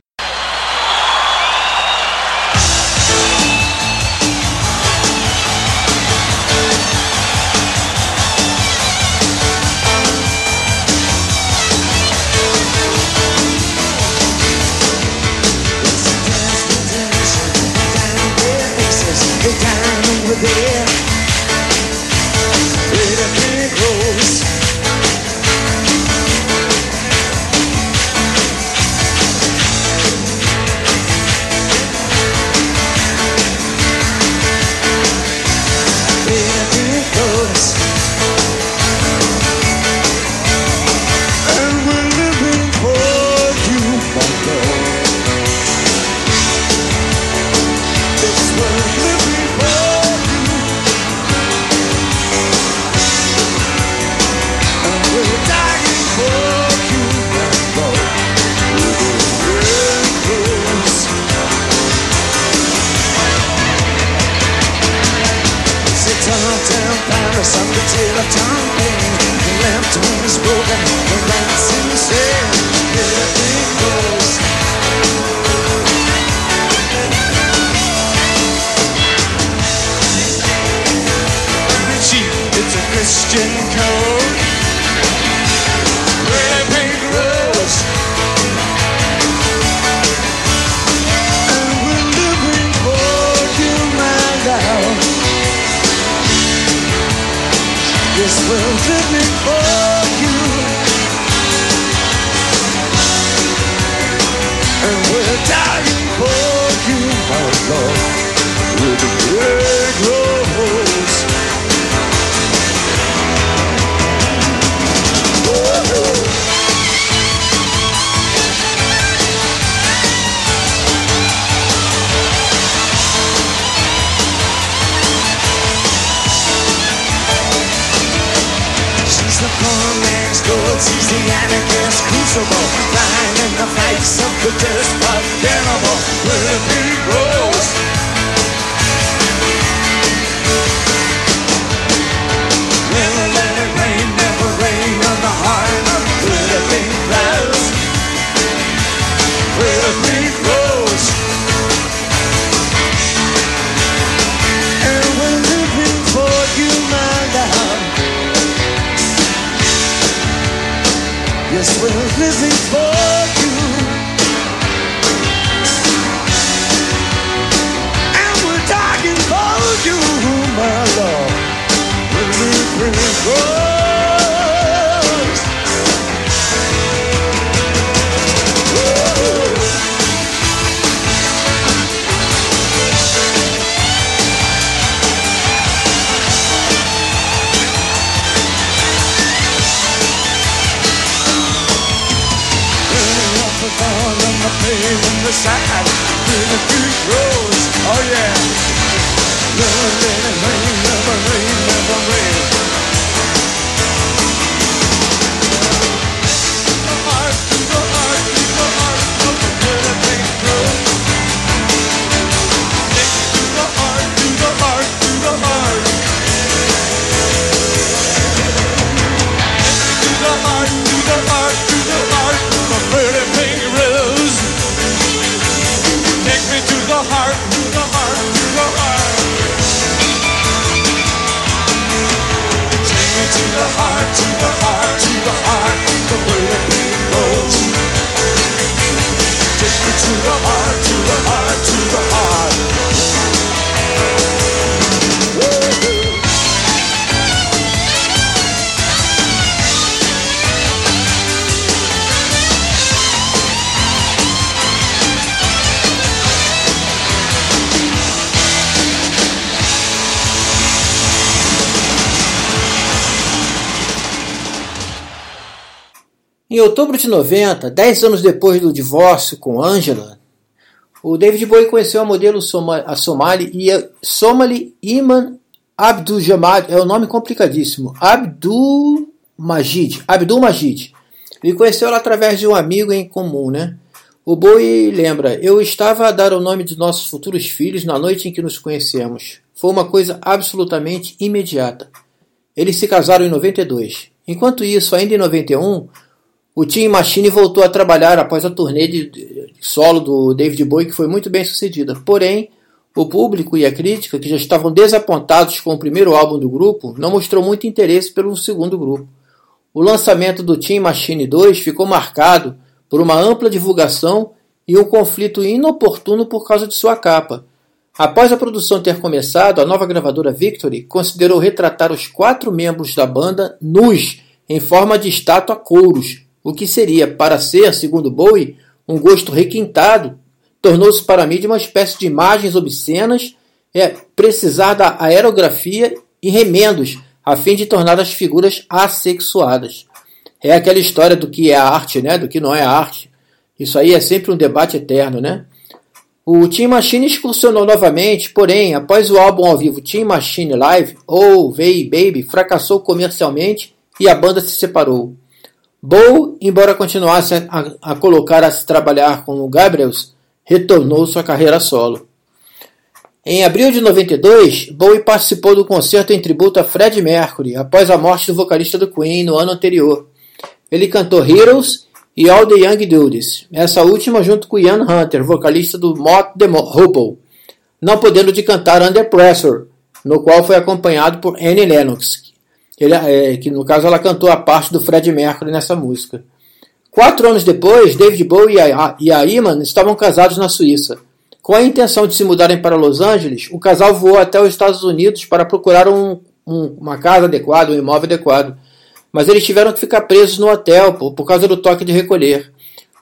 Em outubro de 90, 10 anos depois do divórcio com Angela, o David Bowie conheceu a modelo soma, a Somali, e Somali Iman Abdul Jamad, é um nome complicadíssimo, Abdul Majid, Abdul Majid. Ele conheceu ela através de um amigo em comum, né? O Bowie lembra, eu estava a dar o nome de nossos futuros filhos na noite em que nos conhecemos. Foi uma coisa absolutamente imediata. Eles se casaram em 92. Enquanto isso, ainda em 91, o Team Machine voltou a trabalhar após a turnê de solo do David Bowie, que foi muito bem sucedida. Porém, o público e a crítica, que já estavam desapontados com o primeiro álbum do grupo, não mostrou muito interesse pelo segundo grupo. O lançamento do Team Machine 2 ficou marcado por uma ampla divulgação e um conflito inoportuno por causa de sua capa. Após a produção ter começado, a nova gravadora Victory considerou retratar os quatro membros da banda nus, em forma de estátua couros, o que seria, para ser, segundo Bowie, um gosto requintado, tornou-se para a mídia uma espécie de imagens obscenas, é, precisar da aerografia e remendos, a fim de tornar as figuras assexuadas. É aquela história do que é arte, né? do que não é arte. Isso aí é sempre um debate eterno, né? O Team Machine excursionou novamente, porém, após o álbum ao vivo Team Machine Live, ou Vey Baby, fracassou comercialmente e a banda se separou. Bow, embora continuasse a, a colocar a se trabalhar com o Gabriels, retornou sua carreira solo. Em abril de 92, Bowie participou do concerto em tributo a Fred Mercury, após a morte do vocalista do Queen no ano anterior. Ele cantou Heroes e All the Young Dudes, essa última junto com Ian Hunter, vocalista do Mott the Hoople, não podendo de cantar Under Pressure, no qual foi acompanhado por Annie Lennox, ele, é, que no caso ela cantou a parte do Fred Mercury nessa música. Quatro anos depois, David Bowie e a, Iman estavam casados na Suíça. Com a intenção de se mudarem para Los Angeles, o casal voou até os Estados Unidos para procurar um, um, uma casa adequada, um imóvel adequado. Mas eles tiveram que ficar presos no hotel por, por causa do toque de recolher.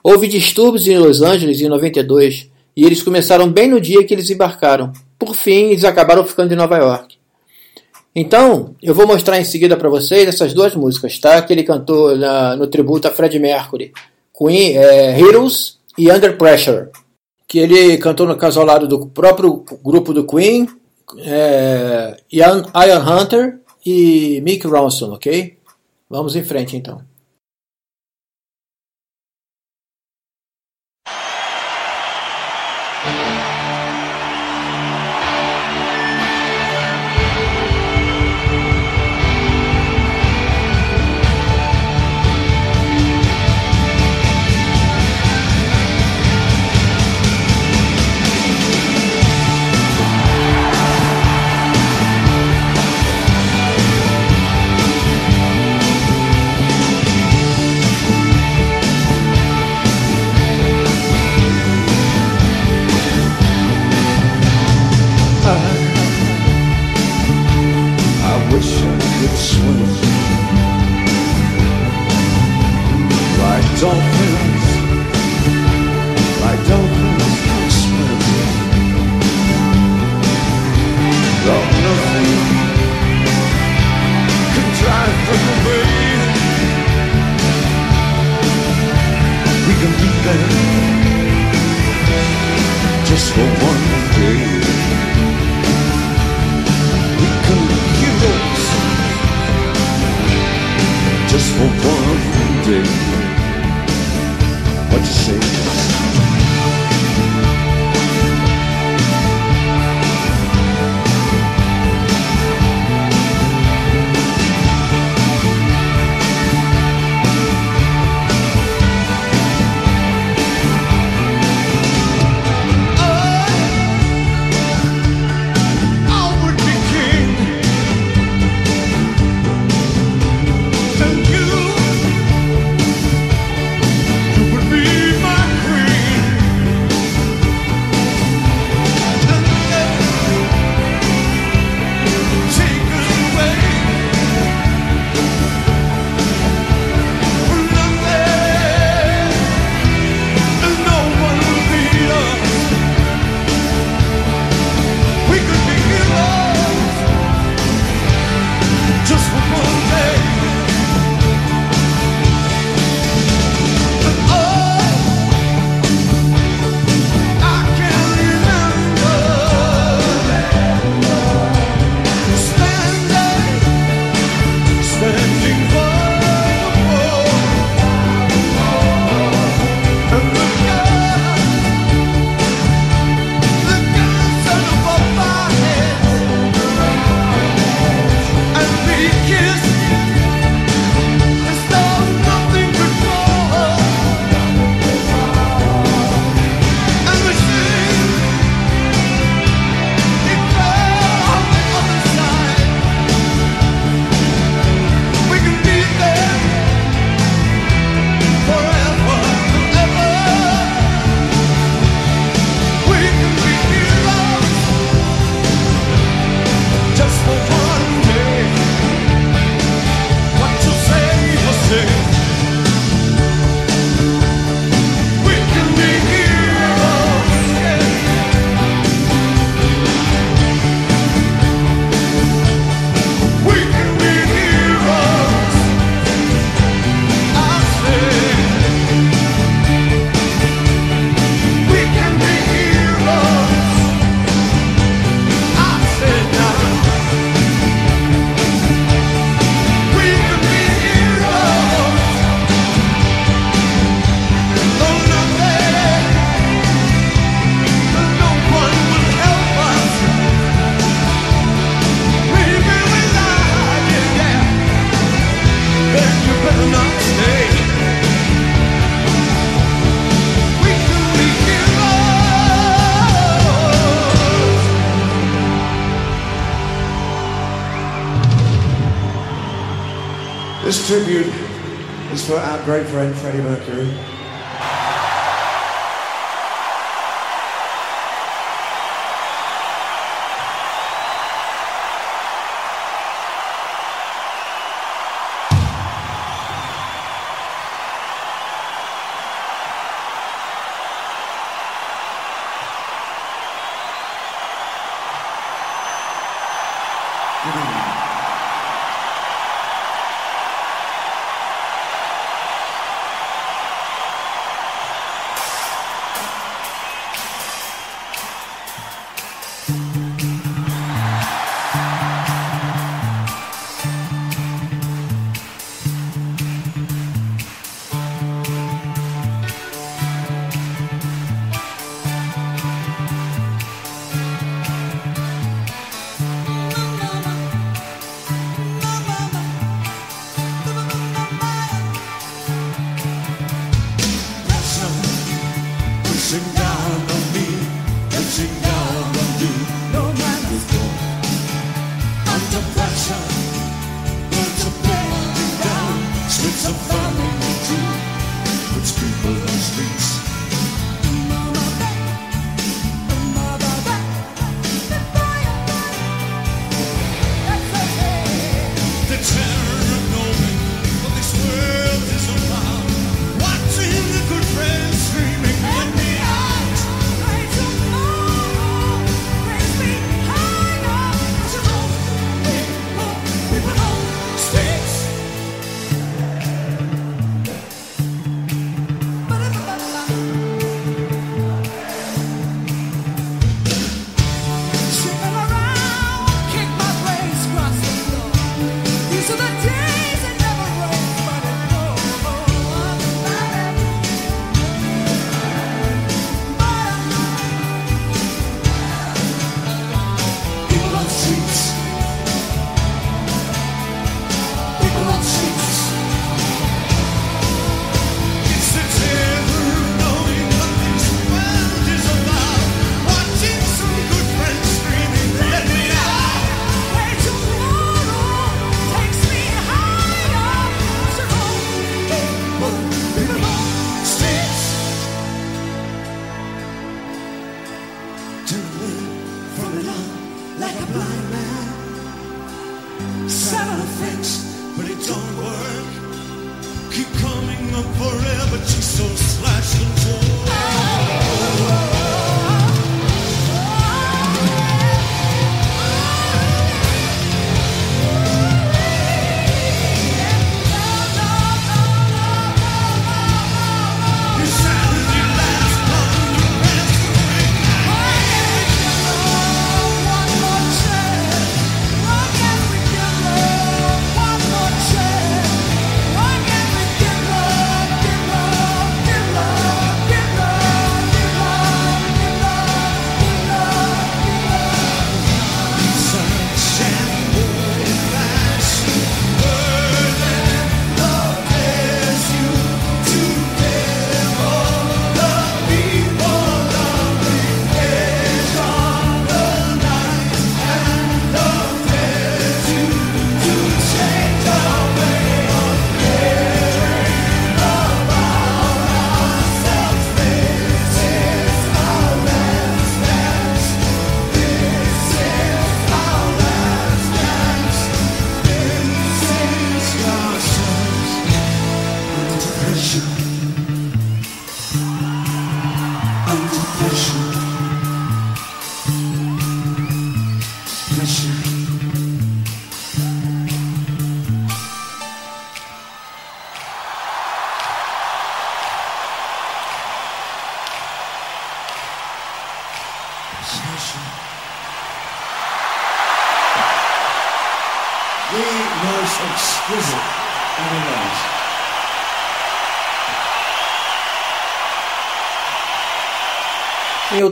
Houve distúrbios em Los Angeles em 92 e eles começaram bem no dia que eles embarcaram. Por fim, eles acabaram ficando em Nova York. Então, eu vou mostrar em seguida para vocês essas duas músicas, tá? Que ele cantou na, no tributo a Fred Mercury, Queen, é, Heroes e Under Pressure, que ele cantou no caso ao lado do próprio grupo do Queen, é, Ian, Ian Hunter e Mick Ronson, ok? Vamos em frente então. This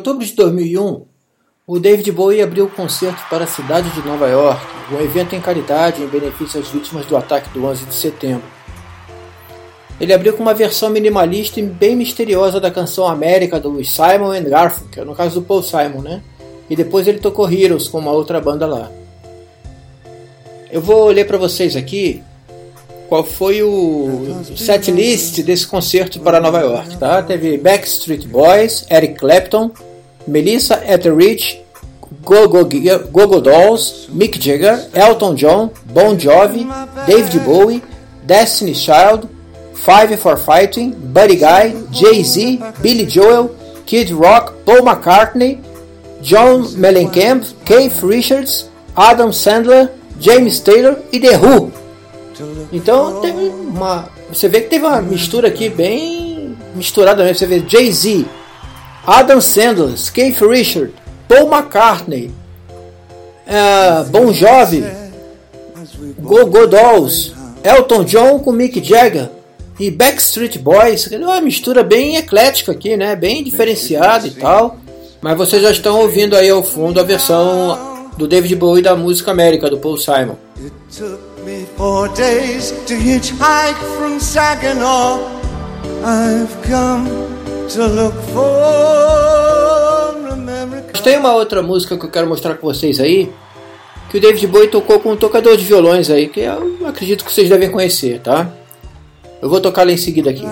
outubro de 2001, o David Bowie abriu o concerto para a cidade de Nova York, um evento em caridade em benefício às vítimas do ataque do 11 de setembro. Ele abriu com uma versão minimalista e bem misteriosa da canção América do Simon and Garfunkel, no caso do Paul Simon, né? E depois ele tocou Heroes com uma outra banda lá. Eu vou ler para vocês aqui qual foi o setlist desse concerto para Nova York, tá? Teve Backstreet Boys, Eric Clapton, Melissa Etheridge, Go-Go Dolls, Mick Jagger, Elton John, Bon Jovi, David Bowie, Destiny Child, Five for Fighting, Buddy Guy, Jay-Z, Billy Joel, Kid Rock, Paul McCartney, John Mellencamp, Keith Richards, Adam Sandler, James Taylor e The Who. Então teve uma. Você vê que teve uma mistura aqui bem misturada mesmo. Você vê Jay-Z, Adam Sandler, Keith Richards, Paul McCartney, eh, Bon Jovi, Go Go Dolls, Elton John com Mick Jagger e Backstreet Boys. É uma mistura bem eclética aqui, né? Bem diferenciada e tal. Mas vocês já estão ouvindo aí ao fundo a versão do David Bowie da música América do Paul Simon. Four days to hitchhike from Saginaw. I've come to look for America. Mas tem uma outra música que eu quero mostrar com vocês aí, que o David Bowie tocou com um tocador de violões aí, que eu acredito que vocês devem conhecer, tá? Eu vou tocar lá em seguida aqui.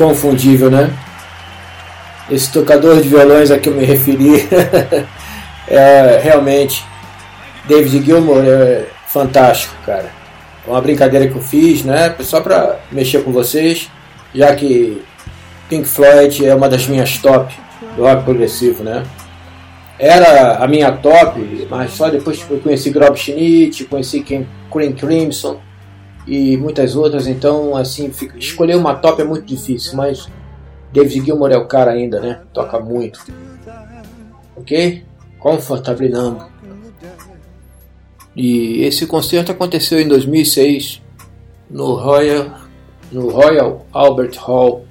Inconfundível, né? Esse tocador de violões a que eu me referi <laughs> é realmente David Gilmour é fantástico, cara. Uma brincadeira que eu fiz, né? Só para mexer com vocês, já que Pink Floyd é uma das minhas top do rock progressivo, né? Era a minha top, mas só depois que eu conheci Grob Schnitt, conheci King Crimson e muitas outras, então assim, escolher uma top é muito difícil, mas David Gilmour é o cara ainda, né? Toca muito. Ok? Comfortable Numb. E esse concerto aconteceu em 2006 no Royal, no Royal Albert Hall.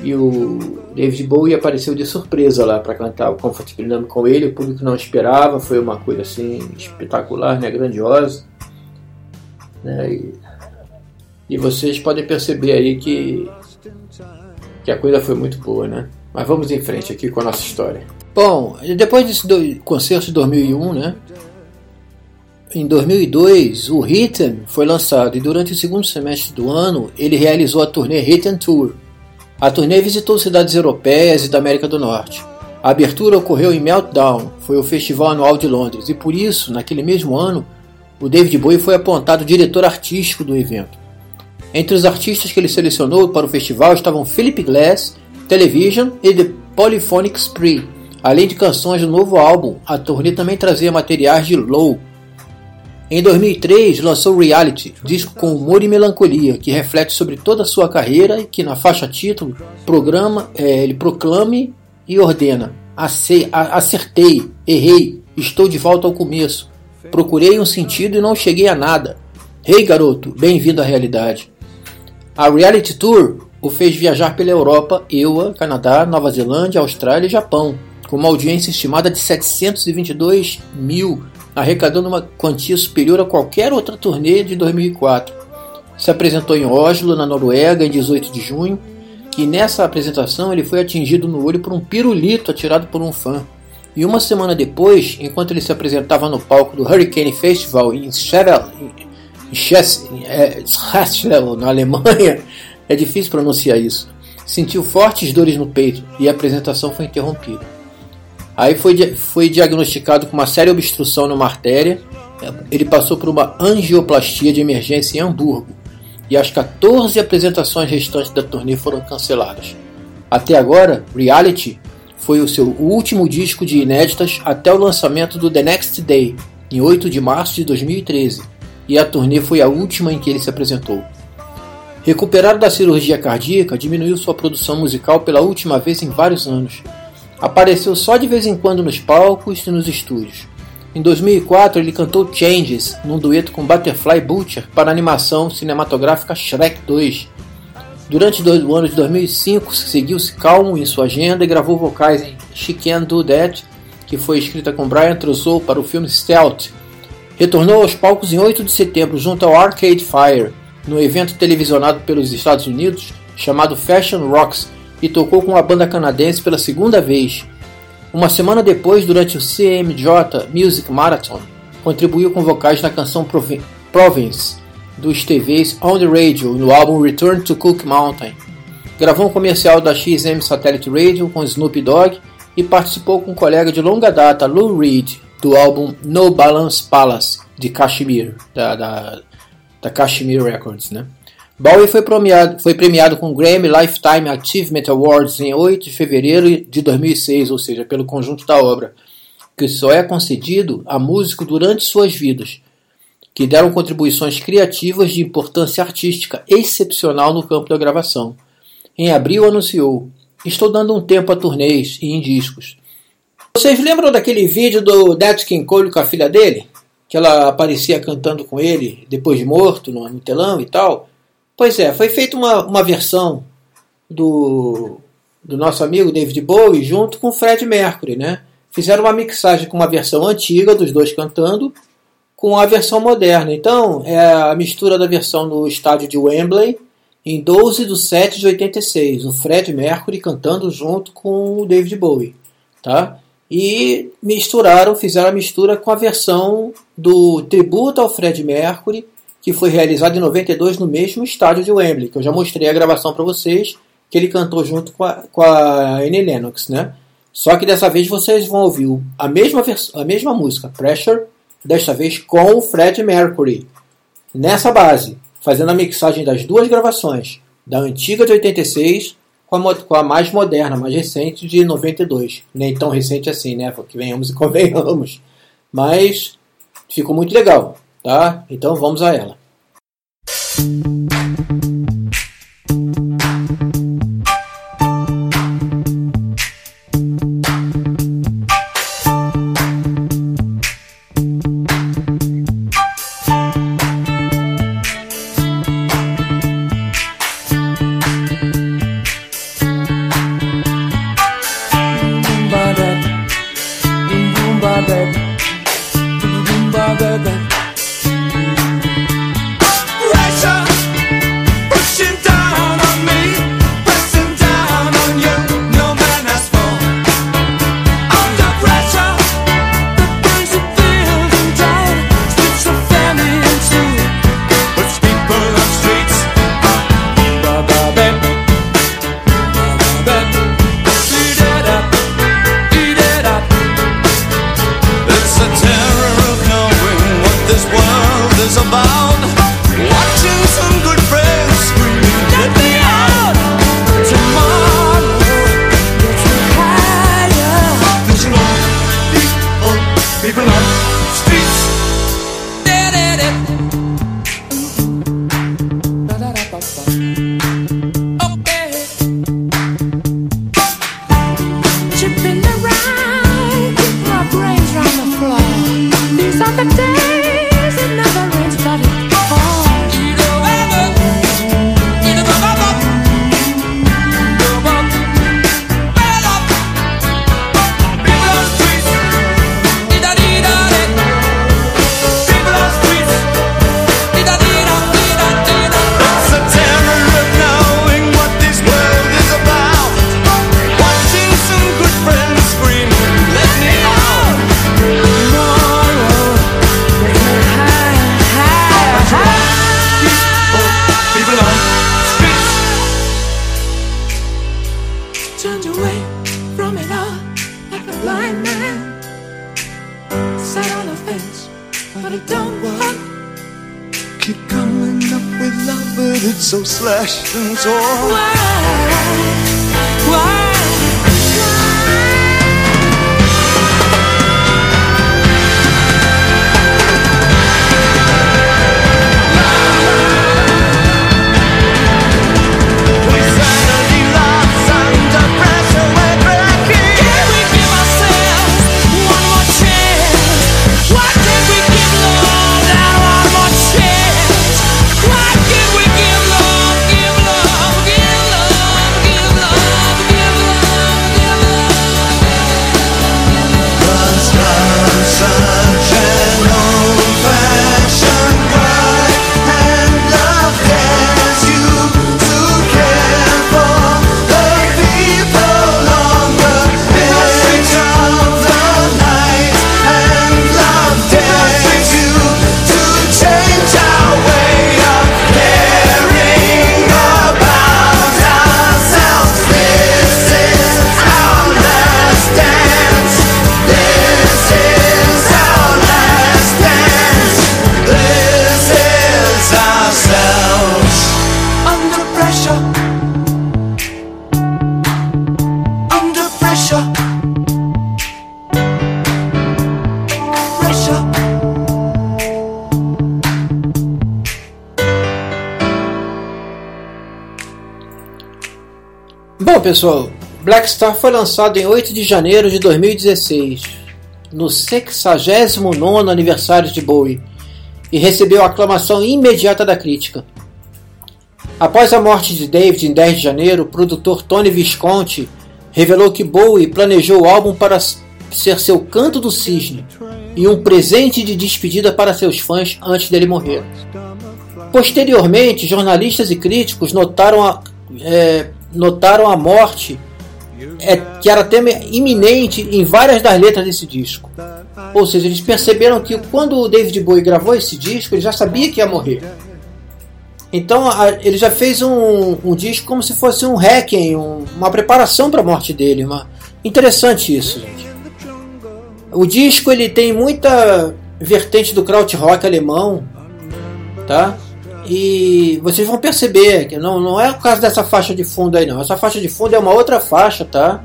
E o David Bowie apareceu de surpresa lá para cantar o Comfortable Numb com ele. O público não esperava, foi uma coisa assim espetacular, né? grandiosa. Né? E, e vocês podem perceber aí que, que a coisa foi muito boa, né? Mas vamos em frente aqui com a nossa história. Bom, depois desse do, concerto de 2001, né? Em 2002, o Hidden foi lançado e durante o segundo semestre do ano ele realizou a turnê Hidden Tour. A turnê visitou cidades europeias e da América do Norte. A abertura ocorreu em Meltdown, foi o festival anual de Londres, e por isso, naquele mesmo ano, o David Bowie foi apontado diretor artístico do evento. Entre os artistas que ele selecionou para o festival estavam Philip Glass, Television e The Polyphonic Spree. Além de canções do novo álbum, a turnê também trazia materiais de Low. Em 2003, lançou Reality, disco com humor e melancolia, que reflete sobre toda a sua carreira e que na faixa título programa, eh, ele proclame e ordena: "Ace- a- Acertei, errei, estou de volta ao começo. Procurei um sentido e não cheguei a nada. Ei garoto, bem-vindo à realidade. A Reality Tour o fez viajar pela Europa, EUA, Canadá, Nova Zelândia, Austrália e Japão, com uma audiência estimada de 722 mil, arrecadando uma quantia superior a qualquer outra turnê de 2004. Se apresentou em Oslo, na Noruega, em 18 de junho, e nessa apresentação ele foi atingido no olho por um pirulito atirado por um fã. E uma semana depois, enquanto ele se apresentava no palco do Hurricane Festival em Schedel, em, é, na Alemanha, <laughs> é difícil pronunciar isso, sentiu fortes dores no peito e a apresentação foi interrompida. Aí foi, foi diagnosticado com uma séria obstrução numa artéria. Ele passou por uma angioplastia de emergência em Hamburgo. E as 14 apresentações restantes da turnê foram canceladas. Até agora, Reality foi o seu último disco de inéditas até o lançamento do The Next Day, em 8 de março de 2013. E a turnê foi a última em que ele se apresentou. Recuperado da cirurgia cardíaca, diminuiu sua produção musical pela última vez em vários anos. Apareceu só de vez em quando nos palcos e nos estúdios. Em 2004, ele cantou Changes num dueto com Butterfly Butcher para a animação cinematográfica Shrek 2. Durante o ano de 2005, seguiu-se calmo em sua agenda e gravou vocais em She Can't Do That, que foi escrita com Brian Trousseau para o filme Stealth. Retornou aos palcos em 8 de setembro junto ao Arcade Fire, no evento televisionado pelos Estados Unidos chamado Fashion Rocks, e tocou com a banda canadense pela segunda vez. Uma semana depois, durante o CMJ Music Marathon, contribuiu com vocais na canção Provi- Province dos TVs On the Radio no álbum Return to Cook Mountain. Gravou um comercial da XM Satellite Radio com Snoop Dogg e participou com um colega de longa data, Lou Reed, do álbum No Balance Palace de Kashmir, da, da, da Kashmir Records. Né? Bowie foi premiado, foi premiado com o Grammy Lifetime Achievement Awards em 8 de fevereiro de 2006, ou seja, pelo conjunto da obra, que só é concedido a músico durante suas vidas, que deram contribuições criativas de importância artística excepcional no campo da gravação. Em abril anunciou: Estou dando um tempo a turnês e em discos. Vocês lembram daquele vídeo do King Cole com a filha dele? que ela aparecia cantando com ele depois de morto no, no telão e tal. Pois é, foi feita uma, uma versão do, do nosso amigo David Bowie junto com o Fred Mercury, né? Fizeram uma mixagem com uma versão antiga dos dois cantando com a versão moderna. Então, é a mistura da versão no estádio de Wembley em 12 de 7 de 86, o Fred Mercury cantando junto com o David Bowie, tá? E misturaram, fizeram a mistura com a versão do tributo ao Fred Mercury, que foi realizada em 92 no mesmo estádio de Wembley, que eu já mostrei a gravação para vocês, que ele cantou junto com a, com a Annie Lennox, né? Só que dessa vez vocês vão ouvir a mesma, a mesma música, Pressure, desta vez com o Fred Mercury. Nessa base, fazendo a mixagem das duas gravações, da antiga de 86 com a, com a mais moderna, mais recente de 92. Nem tão recente assim, né? Que venhamos e <laughs> convenhamos. Mas ficou muito legal, tá? Então vamos a ela. Pessoal, Black Star foi lançado em 8 de janeiro de 2016. no 69 aniversário de Bowie e recebeu aclamação imediata da crítica. Após a morte de David em 10 de janeiro, o produtor Tony Visconti revelou que Bowie planejou o álbum para ser seu canto do cisne e um presente de despedida para seus fãs antes dele morrer. Posteriormente, jornalistas e críticos notaram a, é, notaram a morte é, que era até iminente em várias das letras desse disco. Ou seja, eles perceberam que quando o David Bowie gravou esse disco, ele já sabia que ia morrer. Então a, ele já fez um, um, disco como se fosse um hacking, um, uma preparação para a morte dele. Uma... Interessante isso, gente. O disco ele tem muita vertente do krautrock alemão, tá? E vocês vão perceber que não, não é o caso dessa faixa de fundo aí não. Essa faixa de fundo é uma outra faixa, tá?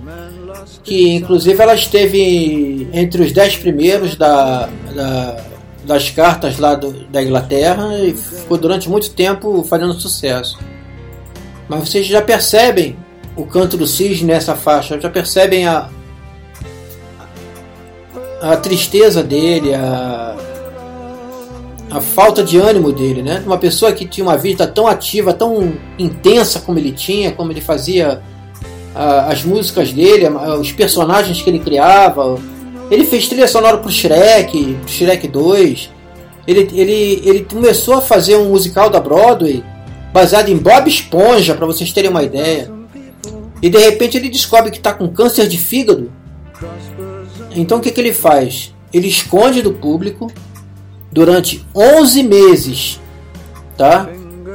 Que inclusive ela esteve entre os dez primeiros da, da das cartas lá do, da Inglaterra e ficou durante muito tempo fazendo sucesso. Mas vocês já percebem o canto do cisne nessa faixa, já percebem a, a tristeza dele, a, a falta de ânimo dele, né? Uma pessoa que tinha uma vida tão ativa, tão intensa como ele tinha, como ele fazia as músicas dele, os personagens que ele criava. Ele fez trilha sonora pro Shrek, pro Shrek 2. Ele, ele, ele começou a fazer um musical da Broadway baseado em Bob Esponja, para vocês terem uma ideia. E de repente ele descobre que está com câncer de fígado. Então o que, que ele faz? Ele esconde do público durante 11 meses, tá?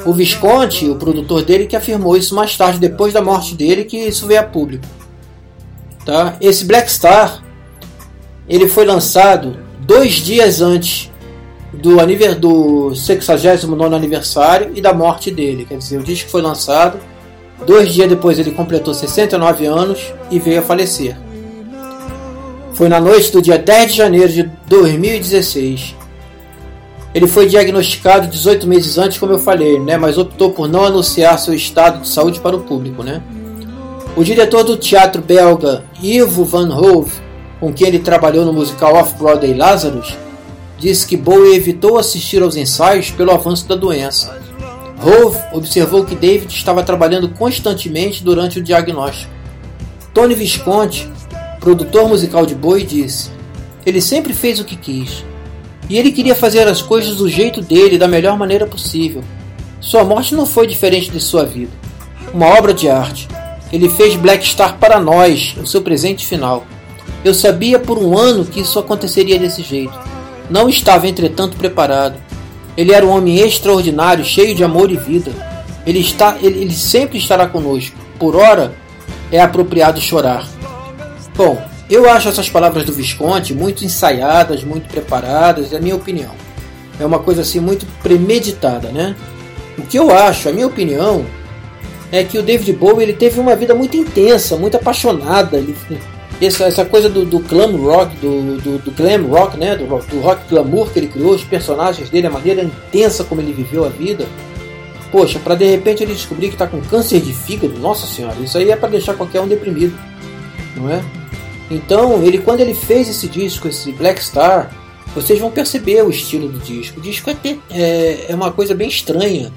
O Visconti, o produtor dele, que afirmou isso mais tarde, depois da morte dele, que isso veio a público. Tá? Esse Black Star, ele foi lançado dois dias antes do, do 69 aniversário e da morte dele. Quer dizer, o disco foi lançado, dois dias depois ele completou 69 anos e veio a falecer. Foi na noite do dia 10 de janeiro de 2016. Ele foi diagnosticado 18 meses antes, como eu falei, né, mas optou por não anunciar seu estado de saúde para o público. Né? O diretor do teatro belga Ivo Van Hove, com quem ele trabalhou no musical Off-Broadway Lazarus, disse que Bowie evitou assistir aos ensaios pelo avanço da doença. Hove observou que David estava trabalhando constantemente durante o diagnóstico. Tony Visconti, produtor musical de Bowie, disse: Ele sempre fez o que quis e ele queria fazer as coisas do jeito dele, da melhor maneira possível. Sua morte não foi diferente de sua vida. Uma obra de arte. Ele fez Black Star para nós, o seu presente final. Eu sabia por um ano que isso aconteceria desse jeito. Não estava, entretanto, preparado. Ele era um homem extraordinário, cheio de amor e vida. Ele, está, ele, ele sempre estará conosco. Por ora, é apropriado chorar. Bom, eu acho essas palavras do Visconti muito ensaiadas, muito preparadas, é a minha opinião. É uma coisa assim muito premeditada, né? O que eu acho, a minha opinião, é que o David Bowie ele teve uma vida muito intensa, muito apaixonada. Ele, essa, essa coisa do, do glam rock, do, do, do, glam rock, né? Do, do rock glamour que ele criou, os personagens dele, a maneira intensa como ele viveu a vida. Poxa, para de repente ele descobrir que está com câncer de fígado, nossa senhora, isso aí é para deixar qualquer um deprimido, não é? Então, ele quando ele fez esse disco, esse Black Star, vocês vão perceber o estilo do disco. O disco é, é, é uma coisa bem estranha.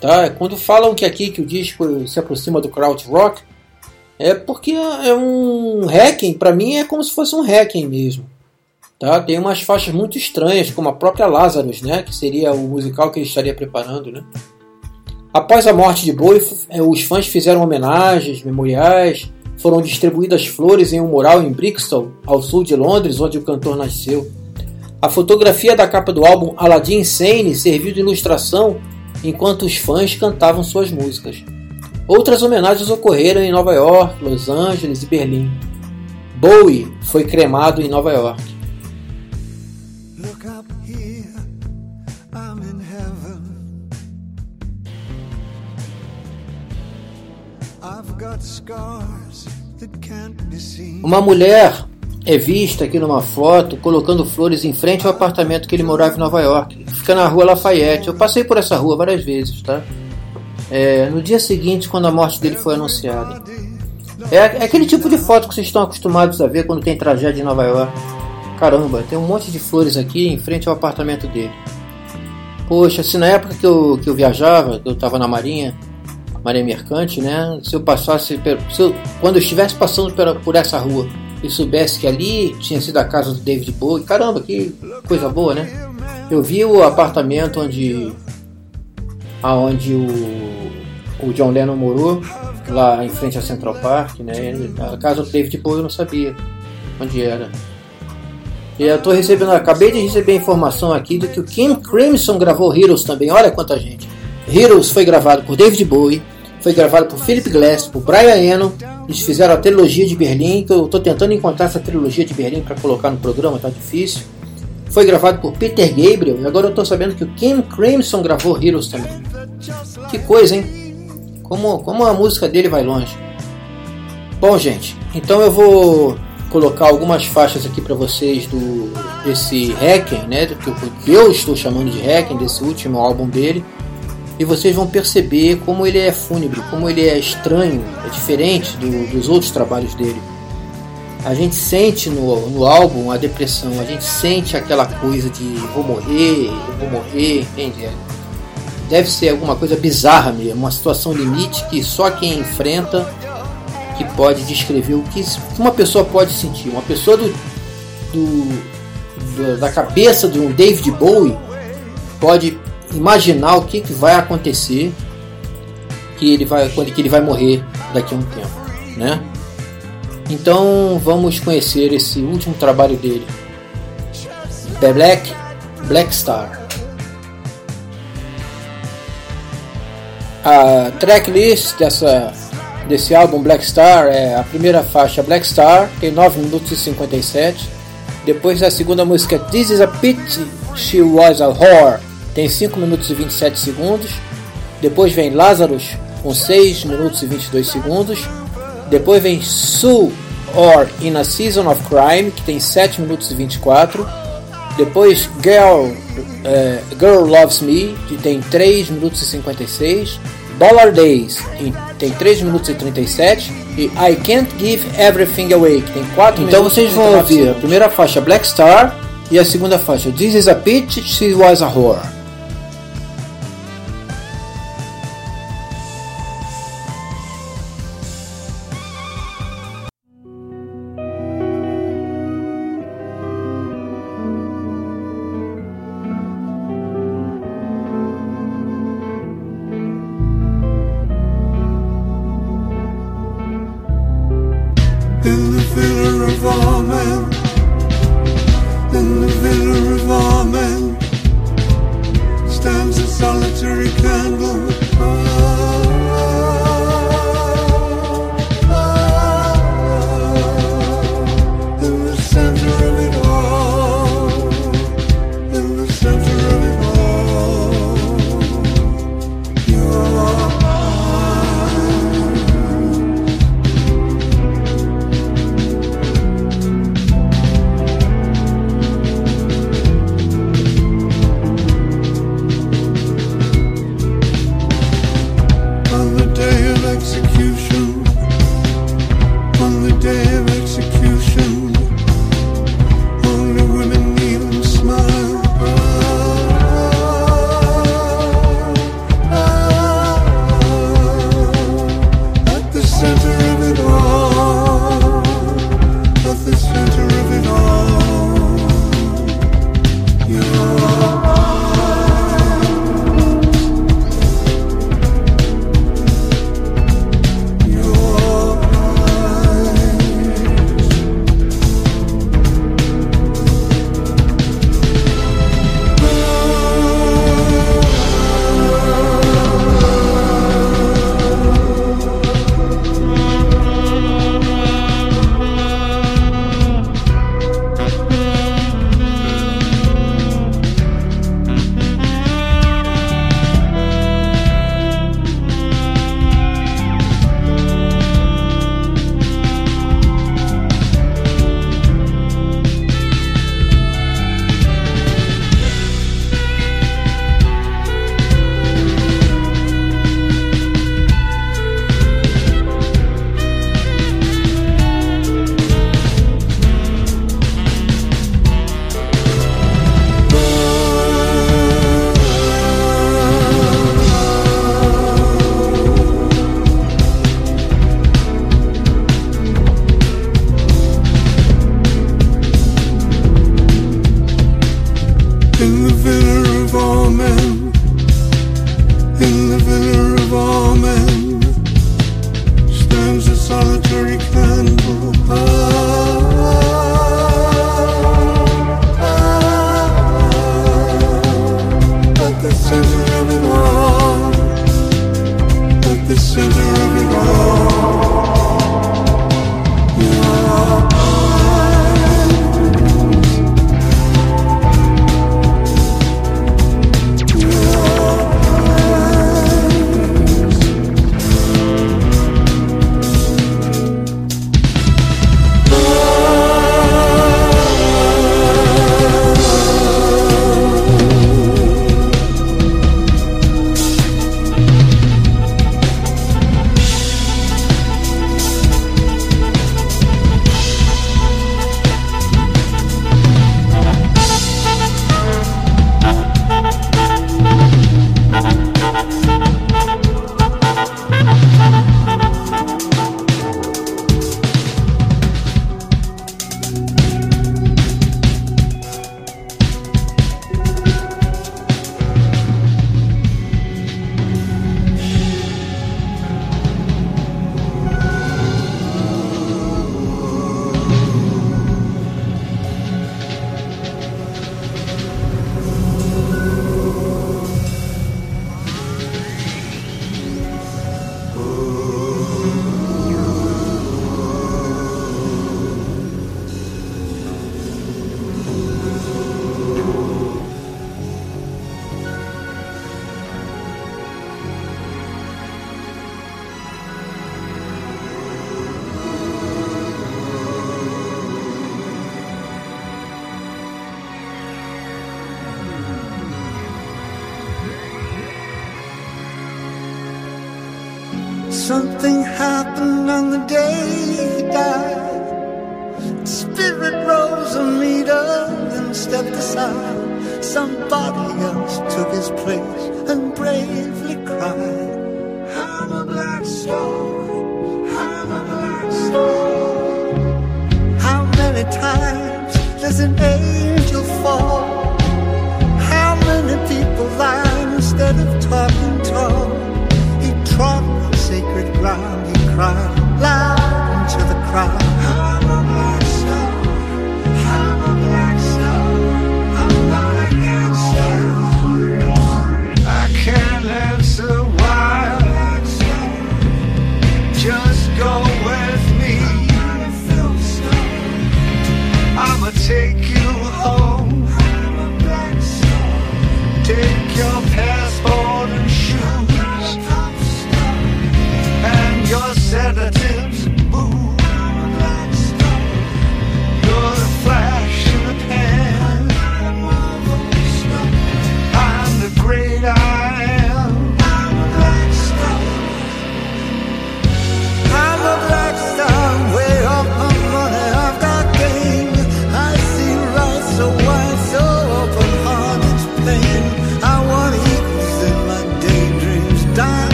Tá? Quando falam que aqui que o disco se aproxima do crowd rock, é porque é um hacking, para mim é como se fosse um hacking mesmo. Tá? Tem umas faixas muito estranhas, como a própria Lazarus, né? que seria o musical que ele estaria preparando. Né? Após a morte de Bowie, é, os fãs fizeram homenagens, memoriais, foram distribuídas flores em um mural em Brixton, ao sul de Londres, onde o cantor nasceu. A fotografia da capa do álbum Aladdin Insane serviu de ilustração enquanto os fãs cantavam suas músicas. Outras homenagens ocorreram em Nova York, Los Angeles e Berlim. Bowie foi cremado em Nova York. Uma mulher é vista aqui numa foto colocando flores em frente ao apartamento que ele morava em Nova York. Fica na rua Lafayette. Eu passei por essa rua várias vezes, tá? É, no dia seguinte, quando a morte dele foi anunciada. É, é, aquele tipo de foto que vocês estão acostumados a ver quando tem tragédia em Nova York. Caramba, tem um monte de flores aqui em frente ao apartamento dele. Poxa, se na época que eu, que eu viajava, que eu estava na Marinha, Marinha Mercante, né? Se eu passasse, se eu- quando eu estivesse passando por, essa rua e soubesse que ali tinha sido a casa do David Bowie, caramba, que coisa boa, né? Eu vi o apartamento onde, aonde o, o John Lennon morou, lá em frente a Central Park, né? A casa do David Bowie eu não sabia onde era. E eu tô recebendo, acabei de receber a informação aqui de que o Kim Crimson gravou Heroes também. Olha quanta gente. Heroes foi gravado por David Bowie, foi gravado por Philip Glass, por Brian Eno. Eles fizeram a trilogia de Berlim, que eu tô tentando encontrar essa trilogia de Berlim para colocar no programa, tá difícil. Foi gravado por Peter Gabriel e agora eu tô sabendo que o Kim Crimson gravou Heroes também. Que coisa, hein? Como, como a música dele vai longe. Bom, gente, então eu vou colocar algumas faixas aqui para vocês do desse Hacken, né, do que eu- que eu estou chamando de Hacken, desse último álbum dele, e vocês vão perceber como ele é fúnebre, como ele é estranho, é diferente do- dos outros trabalhos dele. A gente sente no, no álbum a depressão, a gente sente aquela coisa de vou morrer, vou morrer, entende? Deve ser alguma coisa bizarra mesmo, uma situação limite que só quem enfrenta que pode descrever o que uma pessoa pode sentir. Uma pessoa do, do- do- da cabeça de um David Bowie pode imaginar o que, que vai acontecer que ele vai quando que ele vai morrer daqui a um tempo, né? Então vamos conhecer esse último trabalho dele, The Black Black Star. A tracklist dessa, desse álbum Black Star é a primeira faixa Black Star, tem 9 minutos e 57. Depois a segunda música This is a Pity She Was a Whore, tem 5 minutos e 27 segundos. Depois vem Lazarus com 6 minutos e 22 segundos. Depois vem Sue or In a Season of Crime, que tem 7 minutos e 24. Depois Girl, eh, Girl Loves Me, que tem 3 minutos e 56. Dollar Days, em- tem 3 minutos e 37. E I Can't Give Everything Away, que tem 4 minutos Então vocês vão ouvir a primeira faixa Black Star e a segunda faixa This is a Bitch, She Was a Whore.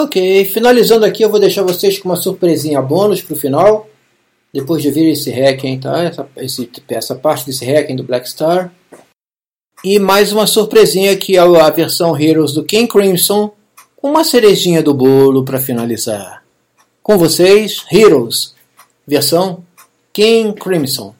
Ok, finalizando aqui, eu vou deixar vocês com uma surpresinha bônus pro final. Depois de ouvir esse hacking, tá? Essa, esse, essa parte desse hacking do Black Star. E mais uma surpresinha que é a versão Heroes do King Crimson. Uma cerejinha do bolo para finalizar. Com vocês, Heroes, versão King Crimson.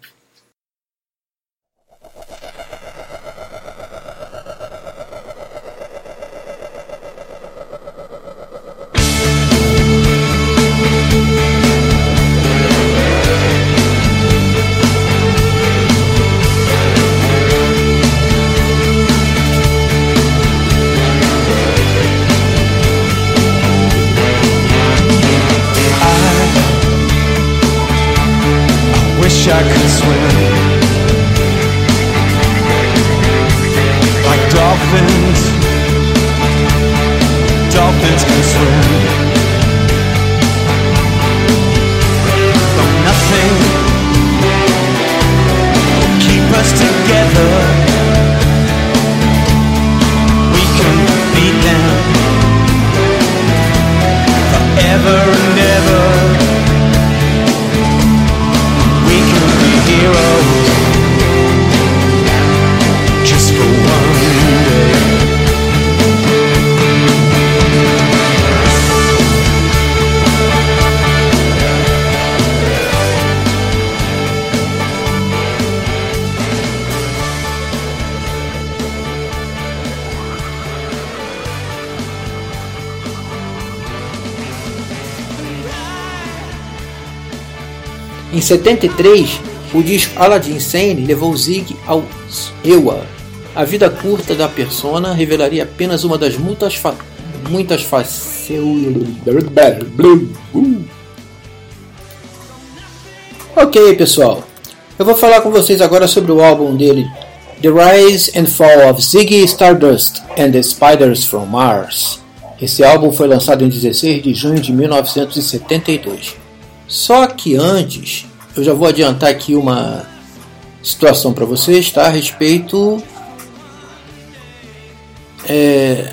73, o disco Aladdin Sane levou Zig ao EWA. A vida curta da persona revelaria apenas uma das muitas, fa muitas. Ok, pessoal. Eu vou falar com vocês agora sobre o álbum dele, The Rise and Fall of Ziggy Stardust and the Spiders from Mars. Esse álbum foi lançado em 16 de junho de 1972. Só que antes, eu já vou adiantar aqui uma situação para vocês, tá? A respeito. É...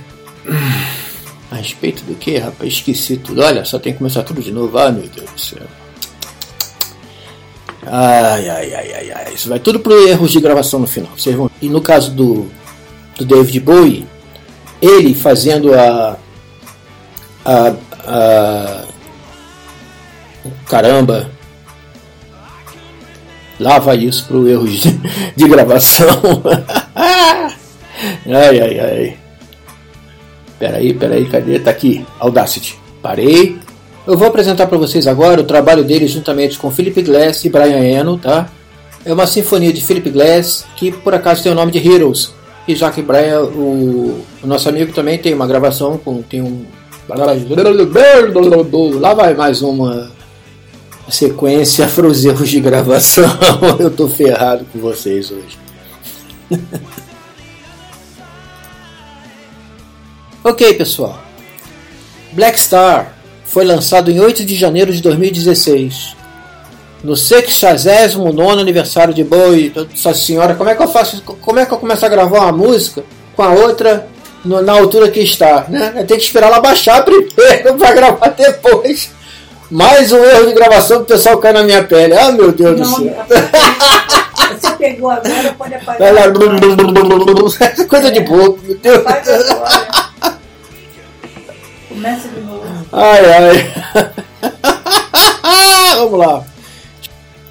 A respeito do que, rapaz? Esqueci tudo. Olha, só tem que começar tudo de novo. Ai, meu Deus do céu. Ai, ai, ai, ai, ai. Isso vai tudo pro erros de gravação no final. Vocês vão... E no caso do, do David Bowie, ele fazendo a. a, a caramba. Lá vai isso pro erro de, de gravação. ai, ai, ai. Peraí, peraí, cadê? Tá aqui. Audacity. Parei. Eu vou apresentar para vocês agora o trabalho dele juntamente com Philip Glass e Brian Eno, tá? É uma sinfonia de Philip Glass que por acaso tem o nome de Heroes. E já que Brian, o, o nosso amigo também tem uma gravação com tem um lá vai mais uma sequência <laughs> para os erros de gravação. <laughs> Eu tô ferrado com vocês hoje. <laughs> ok, pessoal. Black Star foi lançado em 8 de janeiro de 2016. No 69 aniversário de Bowie. Nossa senhora, como é que eu faço? Como é que eu começo a gravar uma música com a outra no- na altura que está? Né? Tenho que esperar ela baixar primeiro para gravar depois. Mais um erro de gravação que o pessoal cai na minha pele. Ah, meu Deus do Não, céu. você pegou agora, pode apagar. lá. agora. <laughs> Coisa de bobo, meu Deus. Começa de novo. Ai, ai. <laughs> Vamos lá.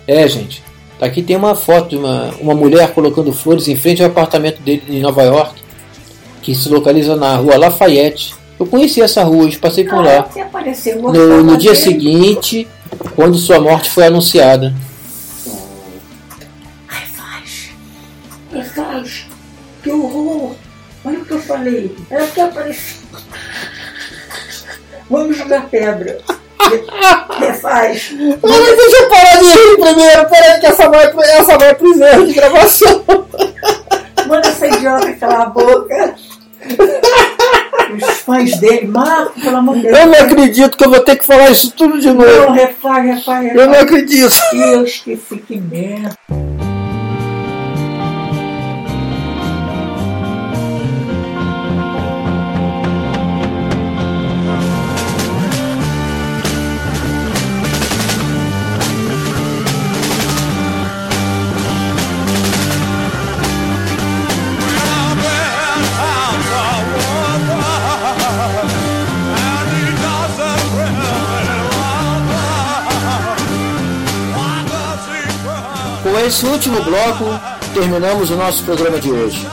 É, gente. Aqui tem uma foto de uma, uma mulher colocando flores em frente ao apartamento dele em Nova York, que se localiza na rua Lafayette. Eu conheci essa rua, eu passei por lá. Você apareceu, No, no dia dele. seguinte, quando sua morte foi anunciada. Ai, faz. Ai, faz. Que horror. Olha o que eu falei. Ela quer aparecer. Vamos jogar pedra. Refaz. Mas deixa eu parar de rir primeiro, peraí que essa vai, essa vai pros erros de gravação. Manda essa idiota calar a boca. Os fãs dele, Marco, pelo amor de Deus. Eu não acredito que eu vou ter que falar isso tudo de Não, novo. refaz, refaz, Eu não refaz. acredito. Eu esqueci que merda. Esse último bloco, terminamos o nosso programa de hoje.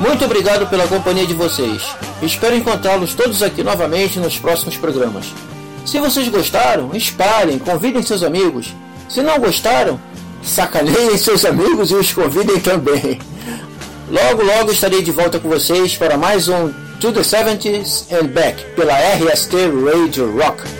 Muito obrigado pela companhia de vocês. Espero encontrá-los todos aqui novamente nos próximos programas. Se vocês gostaram, espalhem, convidem seus amigos. Se não gostaram, sacaneiem <laughs> seus amigos e os convidem também. Logo, logo estarei de volta com vocês para mais um To the 70s and Back pela RST Radio Rock.